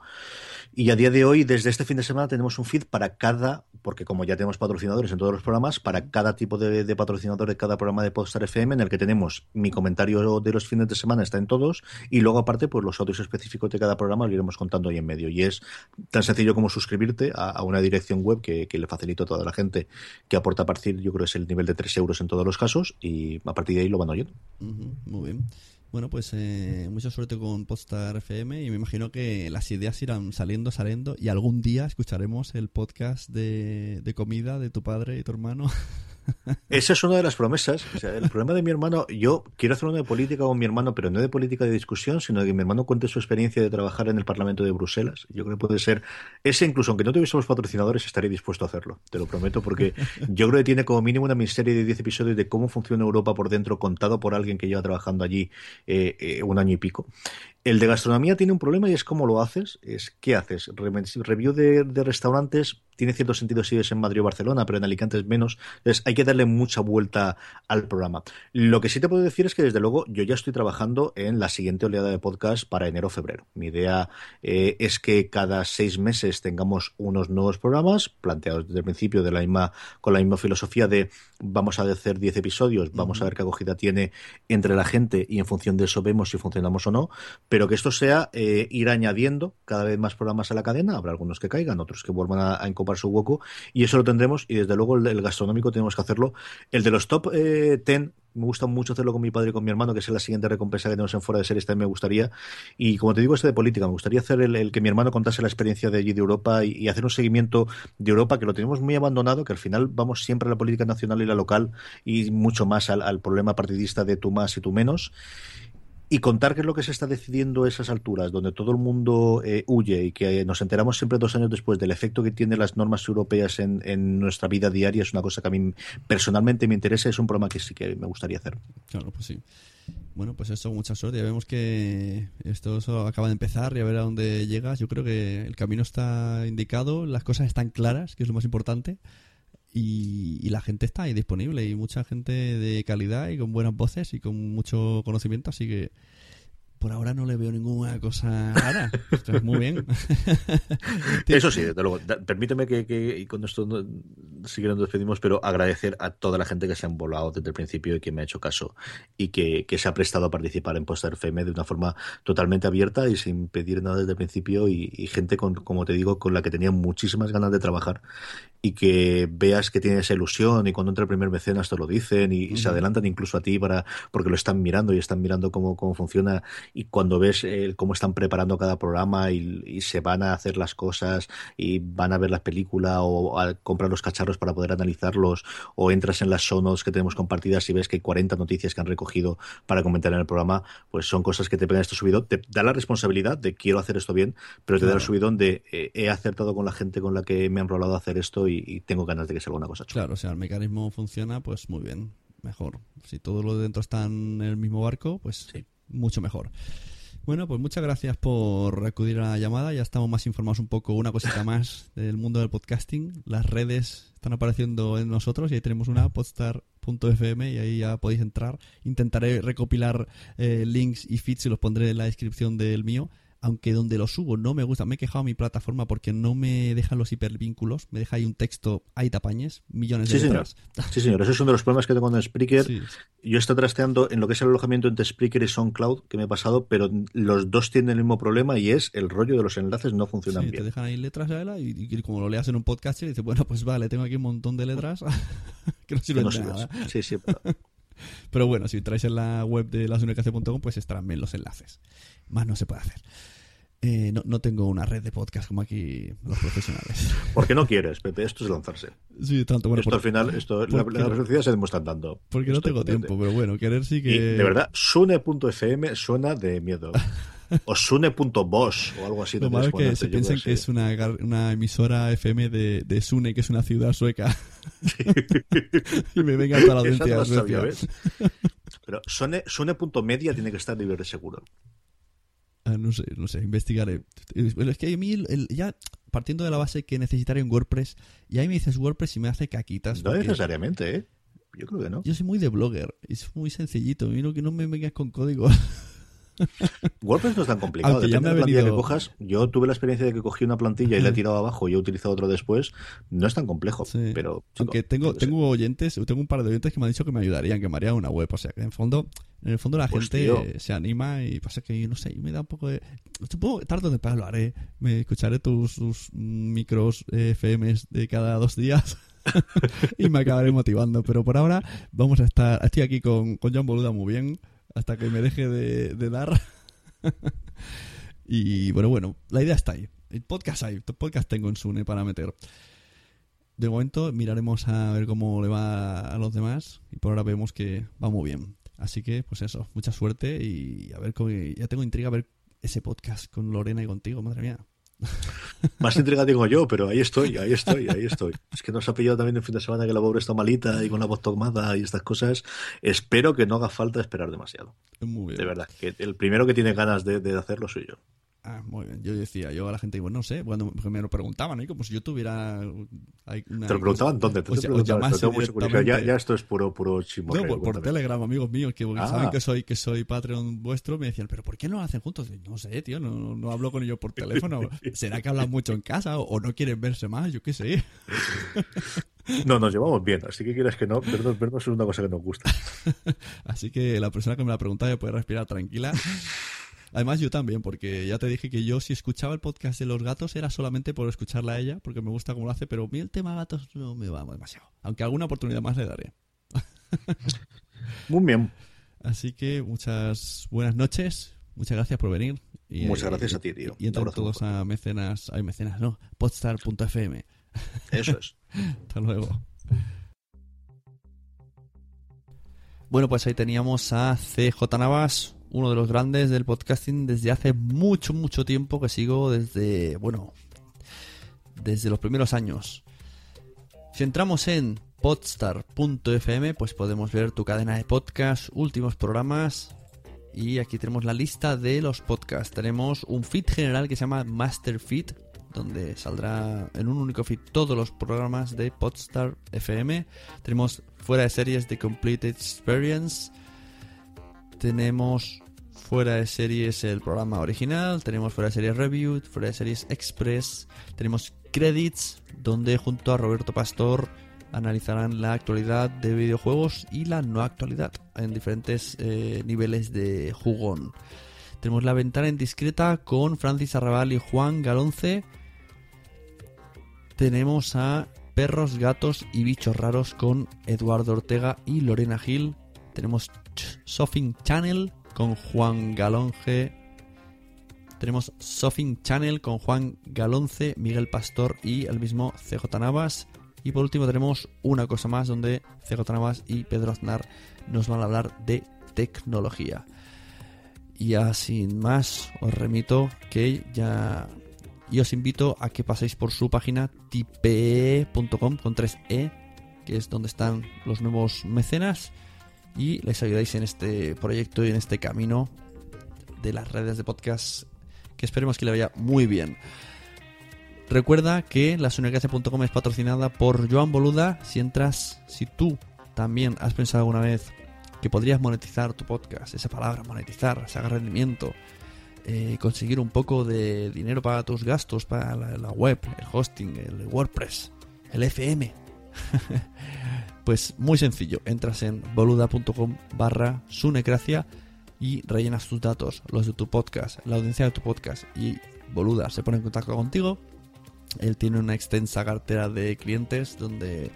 Y a día de hoy, desde este fin de semana, tenemos un feed para cada, porque como ya tenemos patrocinadores en todos los programas, para cada tipo de, patrocinador de cada programa de Podstar FM, en el que tenemos mi comentario de los fines de semana, está en todos, y luego aparte, pues los audios específicos de cada programa lo iremos contando ahí en medio. Y es tan sencillo como suscribirte a, una dirección web que, le facilito a toda la gente que aporta a partir, yo creo que es el nivel de 3 euros en todos los casos, y a partir de ahí lo van oyendo. muy bien. Bueno, pues eh, mucha suerte con Podstar FM y me imagino que las ideas irán saliendo, saliendo y algún día escucharemos el podcast de, de comida de tu padre y tu hermano. Esa es una de las promesas. el problema de mi hermano, yo quiero hacer una de política con mi hermano, pero no de política de discusión, sino de que mi hermano cuente su experiencia de trabajar en el Parlamento de Bruselas. Yo creo que puede ser ese, incluso aunque no tuviésemos patrocinadores, estaría dispuesto a hacerlo. Te lo prometo, porque yo creo que tiene como mínimo una miniserie de 10 episodios de cómo funciona Europa por dentro, contado por alguien que lleva trabajando allí eh, eh, un año y pico. El de gastronomía tiene un problema y es cómo lo haces. Es qué haces. Review de, de restaurantes tiene cierto sentido si es en Madrid o Barcelona, pero en Alicante es menos. Entonces hay que darle mucha vuelta al programa. Lo que sí te puedo decir es que desde luego yo ya estoy trabajando en la siguiente oleada de podcast para enero-febrero. Mi idea eh, es que cada seis meses tengamos unos nuevos programas planteados desde el principio de la misma, con la misma filosofía de vamos a hacer 10 episodios, vamos a ver qué acogida tiene entre la gente y en función de eso vemos si funcionamos o no, pero que esto sea eh, ir añadiendo cada vez más programas a la cadena, habrá algunos que caigan, otros que vuelvan a, a su hueco y eso lo tendremos y desde luego el, gastronómico tenemos que hacerlo. El de los top eh, 10 me gusta mucho hacerlo con mi padre y con mi hermano, que es la siguiente recompensa que tenemos en fuera de series, también me gustaría. Y como te digo, este de política, me gustaría hacer el, que mi hermano contase la experiencia de allí de Europa y, hacer un seguimiento de Europa, que lo tenemos muy abandonado, que al final vamos siempre a la política nacional y la local y mucho más al, al problema partidista de tú más y tú menos y contar qué es lo que se está decidiendo a esas alturas, donde todo el mundo eh, huye y que nos enteramos siempre dos años después del efecto que tienen las normas europeas en, nuestra vida diaria, es una cosa que a mí personalmente me interesa, es un programa que sí que me gustaría hacer. Claro, pues sí. Bueno, pues eso, mucha suerte. Ya vemos que esto acaba de empezar y a ver a dónde llegas. Yo creo que el camino está indicado, las cosas están claras, que es lo más importante y, la gente está ahí disponible y mucha gente de calidad y con buenas voces y con mucho conocimiento, así que por ahora no le veo ninguna cosa rara. muy bien. Eso sí, desde luego. Permíteme que, y con esto no, sí nos despedimos, pero agradecer a toda la gente que se han volado desde el principio y que me ha hecho caso y que, se ha prestado a participar en Poster FM de una forma totalmente abierta y sin pedir nada desde el principio y, y gente, con, como te digo, con la que tenía muchísimas ganas de trabajar y que veas que tienes esa ilusión y cuando entra el primer mecenas te lo dicen y, se adelantan incluso a ti para porque lo están mirando y están mirando cómo, cómo funciona y cuando ves eh, cómo están preparando cada programa y, se van a hacer las cosas y van a ver la película o a comprar los cacharros para poder analizarlos o entras en las sonos que tenemos compartidas y ves que hay 40 noticias que han recogido para comentar en el programa, pues son cosas que te pegan este subidón, te da la responsabilidad de quiero hacer esto bien, pero te da el subidón de eh, he acertado con la gente con la que me han rolado a hacer esto y, tengo ganas de que sea alguna cosa Claro, o sea, el mecanismo funciona, pues muy bien, mejor. Si todo lo de dentro está en el mismo barco, pues mucho mejor. Bueno, pues muchas gracias por acudir a la llamada. Ya estamos más informados un poco, una cosita más del mundo del podcasting. Las redes están apareciendo en nosotros y ahí tenemos una podstar.fm y ahí ya podéis entrar. Intentaré recopilar eh, links y feeds y los pondré en la descripción del mío aunque donde lo subo no me gusta, me he quejado a mi plataforma porque no me dejan los hipervínculos, me deja ahí un texto, hay tapañes, millones de Sí, señor. letras. Sí, señor. Ese es uno de los problemas que tengo con Spreaker. Yo estoy trasteando en lo que es el alojamiento entre Spreaker y SoundCloud que me he pasado, pero los dos tienen el mismo problema y es el rollo de los enlaces no funcionan Sí, te bien. dejan ahí letras y, y como lo leas en un podcast, y dices, bueno, pues vale, tengo aquí un montón de letras que no sirven de nada. Sí, sí, pero- Pero bueno, si entráis en la web de lasunicracia.com, pues estarán bien los enlaces. Más no se puede hacer. Eh, no, no tengo una red de podcast como aquí los profesionales. ¿Por qué no quieres, Pepe? Esto es lanzarse. Sí, tanto bueno. esto por- al final, esto, la- porque- las velocidades se demuestran dando. Porque no tengo tiempo, pero bueno, querer sí que... Y de verdad, Sune.fm suena de miedo. O Sune.boss o algo así. Lo malo es que se yo piensan que es una, una emisora FM de, de Sune, que es una ciudad sueca. y me venga toda la audiencia no de sabía. ¿ves? Pero Sune- Sune.media tiene que estar libre seguro. Ah, no sé, no sé, investigaré. Es que a mí, el- ya partiendo de la base que necesitaré un WordPress, y ahí me dices WordPress y me hace caquitas. No necesariamente, ¿eh? Yo creo que no. Yo soy muy de blogger, es muy sencillito, a mí no, que no me vengas con código. WordPress no es tan complicado. Aunque Depende de la plantilla venido- que cojas. Yo tuve la experiencia de que cogí una plantilla y la he tirado abajo y he utilizado otra después. No es tan complejo, pero chico, Aunque tengo, sé. tengo oyentes, tengo un par de oyentes que me han dicho que me ayudarían, que me harían una web. O sea, que en el fondo, en el fondo la Pues, gente tío. se anima y pasa que, no sé, me da un poco de... Supongo que tarde o temprano lo haré. Me escucharé tus, tus micros eh, FMs de cada dos días y me acabaré motivando. Pero por ahora vamos a estar... Estoy aquí con, con John Boluda muy bien, hasta que me deje de, dar. y bueno, bueno, la idea está ahí. El podcast hay, el podcast tengo en Sune para meter. De momento miraremos a ver cómo le va a los demás y por ahora vemos que va muy bien. Así que, pues eso, mucha suerte y a ver cómo... Ya tengo intriga a ver ese podcast con Lorena y contigo, madre mía. Más intriga tengo yo, pero ahí estoy, ahí estoy, ahí estoy. Es que nos ha pillado también el fin de semana que la pobre está malita y con la voz tomada y estas cosas. Espero que no haga falta esperar demasiado. Muy bien. De verdad, que el primero que tiene ganas de, de hacerlo soy yo. Ah, muy bien. Yo decía, yo a la gente digo, no sé, cuando me lo preguntaban, ¿no? como si yo tuviera... una- ¿Te lo preguntaban dónde? ¿Te o llamase curiosidad. Ya, esto es puro, puro No, por. Telegram, amigos míos que Ah. saben que soy que soy Patreon vuestro, me decían, pero ¿por qué no lo hacen juntos? Y, No sé, tío, no, no hablo con ellos por teléfono. ¿Será que hablan mucho en casa o, o no quieren verse más? Yo qué sé. No, nos llevamos bien, así que quieras que no, vernos, vernos es una cosa que nos gusta. Así que la persona que me la preguntaba ya puede respirar tranquila. Además, yo también, porque ya te dije que yo si escuchaba el podcast de los gatos era solamente por escucharla a ella, porque me gusta cómo lo hace, pero a mí el tema gatos no me va demasiado. Aunque alguna oportunidad más le daré. Muy bien. Así que muchas buenas noches, muchas gracias por venir. Y, Muchas gracias y- a ti, tío. Y entran todos a mecenas, hay mecenas, no, podstar.fm. Eso es. Hasta luego. Bueno, pues ahí teníamos a CJ Navas, uno de los grandes del podcasting desde hace mucho, mucho tiempo que sigo desde, bueno, desde los primeros años. Si entramos en podstar.fm, pues podemos ver tu cadena de podcast, últimos programas. Y aquí tenemos la lista de los podcasts. Tenemos un feed general que se llama Master Feed, donde saldrá en un único feed todos los programas de Podstar FM. Tenemos fuera de series de Complete Experience. Tenemos fuera de series el programa original. Tenemos fuera de series Review, fuera de series Express. Tenemos Credits, donde junto a Roberto Pastor analizarán la actualidad de videojuegos y la no actualidad en diferentes eh, niveles de jugón. Tenemos la ventana indiscreta con Francis Arrabal y Juan Galonce. Tenemos a Perros, Gatos y Bichos Raros con Eduardo Ortega y Lorena Gil. Tenemos Sofing Channel con Juan Galonge. Tenemos Sofing Channel con Juan Galonce, Miguel Pastor y el mismo CJ Navas. Y por último tenemos una cosa más donde CJ Navas y Pedro Aznar nos van a hablar de tecnología. Y sin más, os remito que ya. Y os invito a que paséis por su página tipe.com con 3e, que es donde están los nuevos mecenas, y les ayudáis en este proyecto y en este camino de las redes de podcast que esperemos que le vaya muy bien. Recuerda que la sunecracia.com es patrocinada por Joan Boluda. Si entras, si tú también has pensado alguna vez que podrías monetizar tu podcast, esa palabra, monetizar, sacar rendimiento, eh, conseguir un poco de dinero para tus gastos, para la, la web, el hosting, el WordPress, el FM. pues muy sencillo, entras en boluda.com barra sunecracia y rellenas tus datos, los de tu podcast, la audiencia de tu podcast y Boluda se pone en contacto contigo. Él tiene una extensa cartera de clientes donde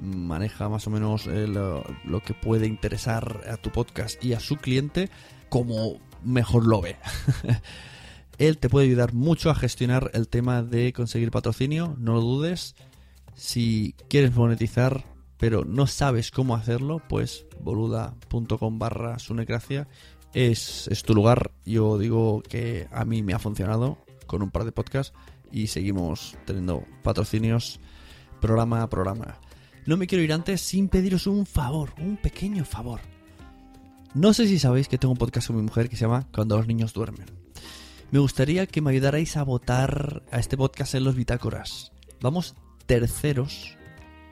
maneja más o menos eh, lo, lo que puede interesar a tu podcast y a su cliente como mejor lo ve. Él te puede ayudar mucho a gestionar el tema de conseguir patrocinio, no lo dudes. Si quieres monetizar pero no sabes cómo hacerlo, pues boluda.com barra sunecracia es, es tu lugar. Yo digo que a mí me ha funcionado con un par de podcasts y seguimos teniendo patrocinios programa a programa. No me quiero ir antes sin pediros un favor, un pequeño favor. No sé si sabéis que tengo un podcast con mi mujer que se llama Cuando los niños duermen. Me gustaría que me ayudarais a votar a este podcast en los bitácoras. Vamos terceros,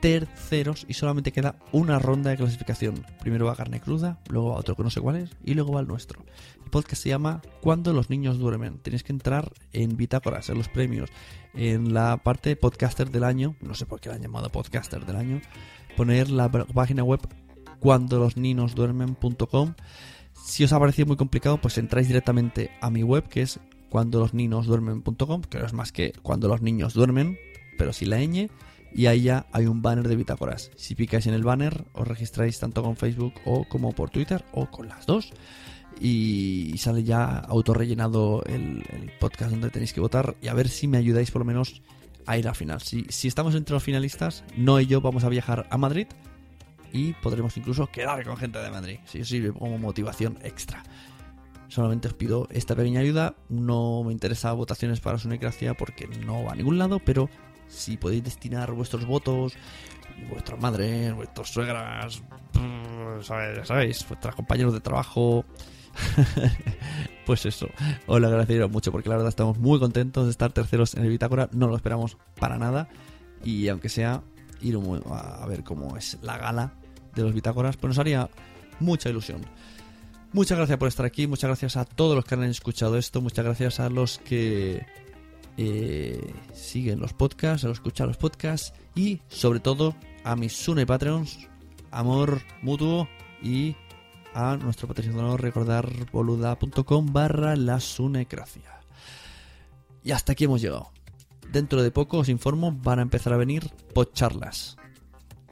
terceros y solamente queda una ronda de clasificación. Primero va carne cruda, luego va otro que no sé cuál es y luego va el nuestro. El podcast se llama Cuando los niños duermen. Tenéis que entrar en bitácoras, en los premios, en la parte de podcaster del año, no sé por qué la han llamado podcaster del año, poner la página web cuando los niños duermen.com. Si os ha parecido muy complicado, pues entráis directamente a mi web que es cuando los niños duermen.com, que no es más que cuando los niños duermen, pero sin la ñ, y ahí ya hay un banner de bitácoras. Si picáis en el banner, os registráis tanto con Facebook o como por Twitter o con las dos. Y sale ya autorrellenado el, podcast donde tenéis que votar. Y a ver si me ayudáis por lo menos a ir al final. Si, si estamos entre los finalistas, no y yo vamos a viajar a Madrid y podremos incluso quedar con gente de Madrid. Si os sirve como motivación extra. Solamente os pido esta pequeña ayuda. No me interesa votaciones para su necracia porque no va a ningún lado, pero si podéis destinar vuestros votos, vuestras madres, vuestras suegras, ¿sabéis? ¿sabéis? Vuestros compañeros de trabajo. pues eso, os lo agradecería mucho porque la verdad estamos muy contentos de estar terceros en el Bitácora, no lo esperamos para nada y aunque sea ir a ver cómo es la gala de los Bitácoras, pues nos haría mucha ilusión. Muchas gracias por estar aquí, muchas gracias a todos los que han escuchado esto, muchas gracias a los que eh, siguen los podcasts, a escuchan los podcasts y sobre todo a mis Sune Patreons, amor mutuo y a nuestro patrocinador recordar boluda.com barra la sunecracia. Y hasta aquí hemos llegado. Dentro de poco, os informo, van a empezar a venir podcharlas,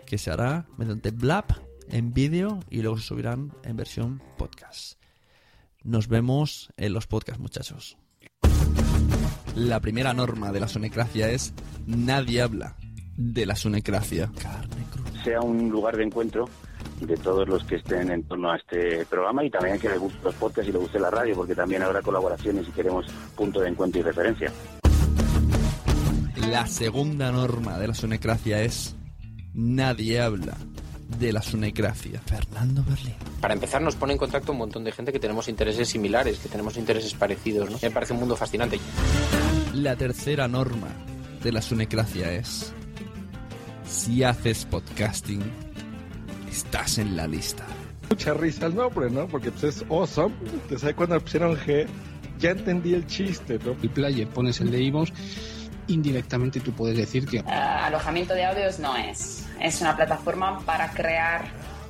que se hará mediante Blab en vídeo y luego se subirán en versión podcast. Nos vemos en los podcasts, muchachos. La primera norma de la sonecracia es nadie habla de la sonecracia. sea un lugar de encuentro de todos los que estén en torno a este programa y también que les guste los podcasts y les guste la radio, porque también habrá colaboraciones y queremos punto de encuentro y referencia. La segunda norma de la sonecracia es nadie habla de la sonecracia. Fernando Berlín. Para empezar, nos pone en contacto un montón de gente que tenemos intereses similares, que tenemos intereses parecidos. ¿no? Me parece un mundo fascinante. La tercera norma de la sonecracia es si haces podcasting, estás en la lista. Mucha risa el nombre, ¿no? Porque pues, es awesome. Te sabes cuando le pusieron G, ya entendí el chiste, ¿no? El player pones el de Ivos, indirectamente tú puedes decir que Uh, alojamiento de audios no es. Es una plataforma para crear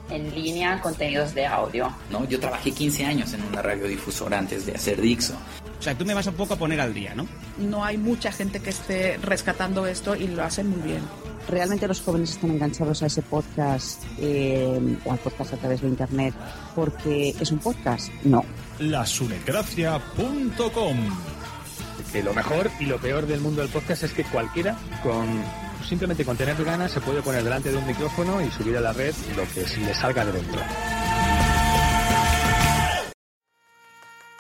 en línea contenidos de audio. ¿no? Yo trabajé 15 años en una radiodifusora antes de hacer Dixo. O sea, tú me vas un poco a poner al día, ¿no? No hay mucha gente que esté rescatando esto y lo hacen muy bien. ¿Realmente los jóvenes están enganchados a ese podcast eh, o al podcast a través de Internet porque es un podcast? No. Lasunecracia.com Que lo mejor y lo peor del mundo del podcast es que cualquiera con simplemente con tener ganas se puede poner delante de un micrófono y subir a la red lo que le salga de dentro.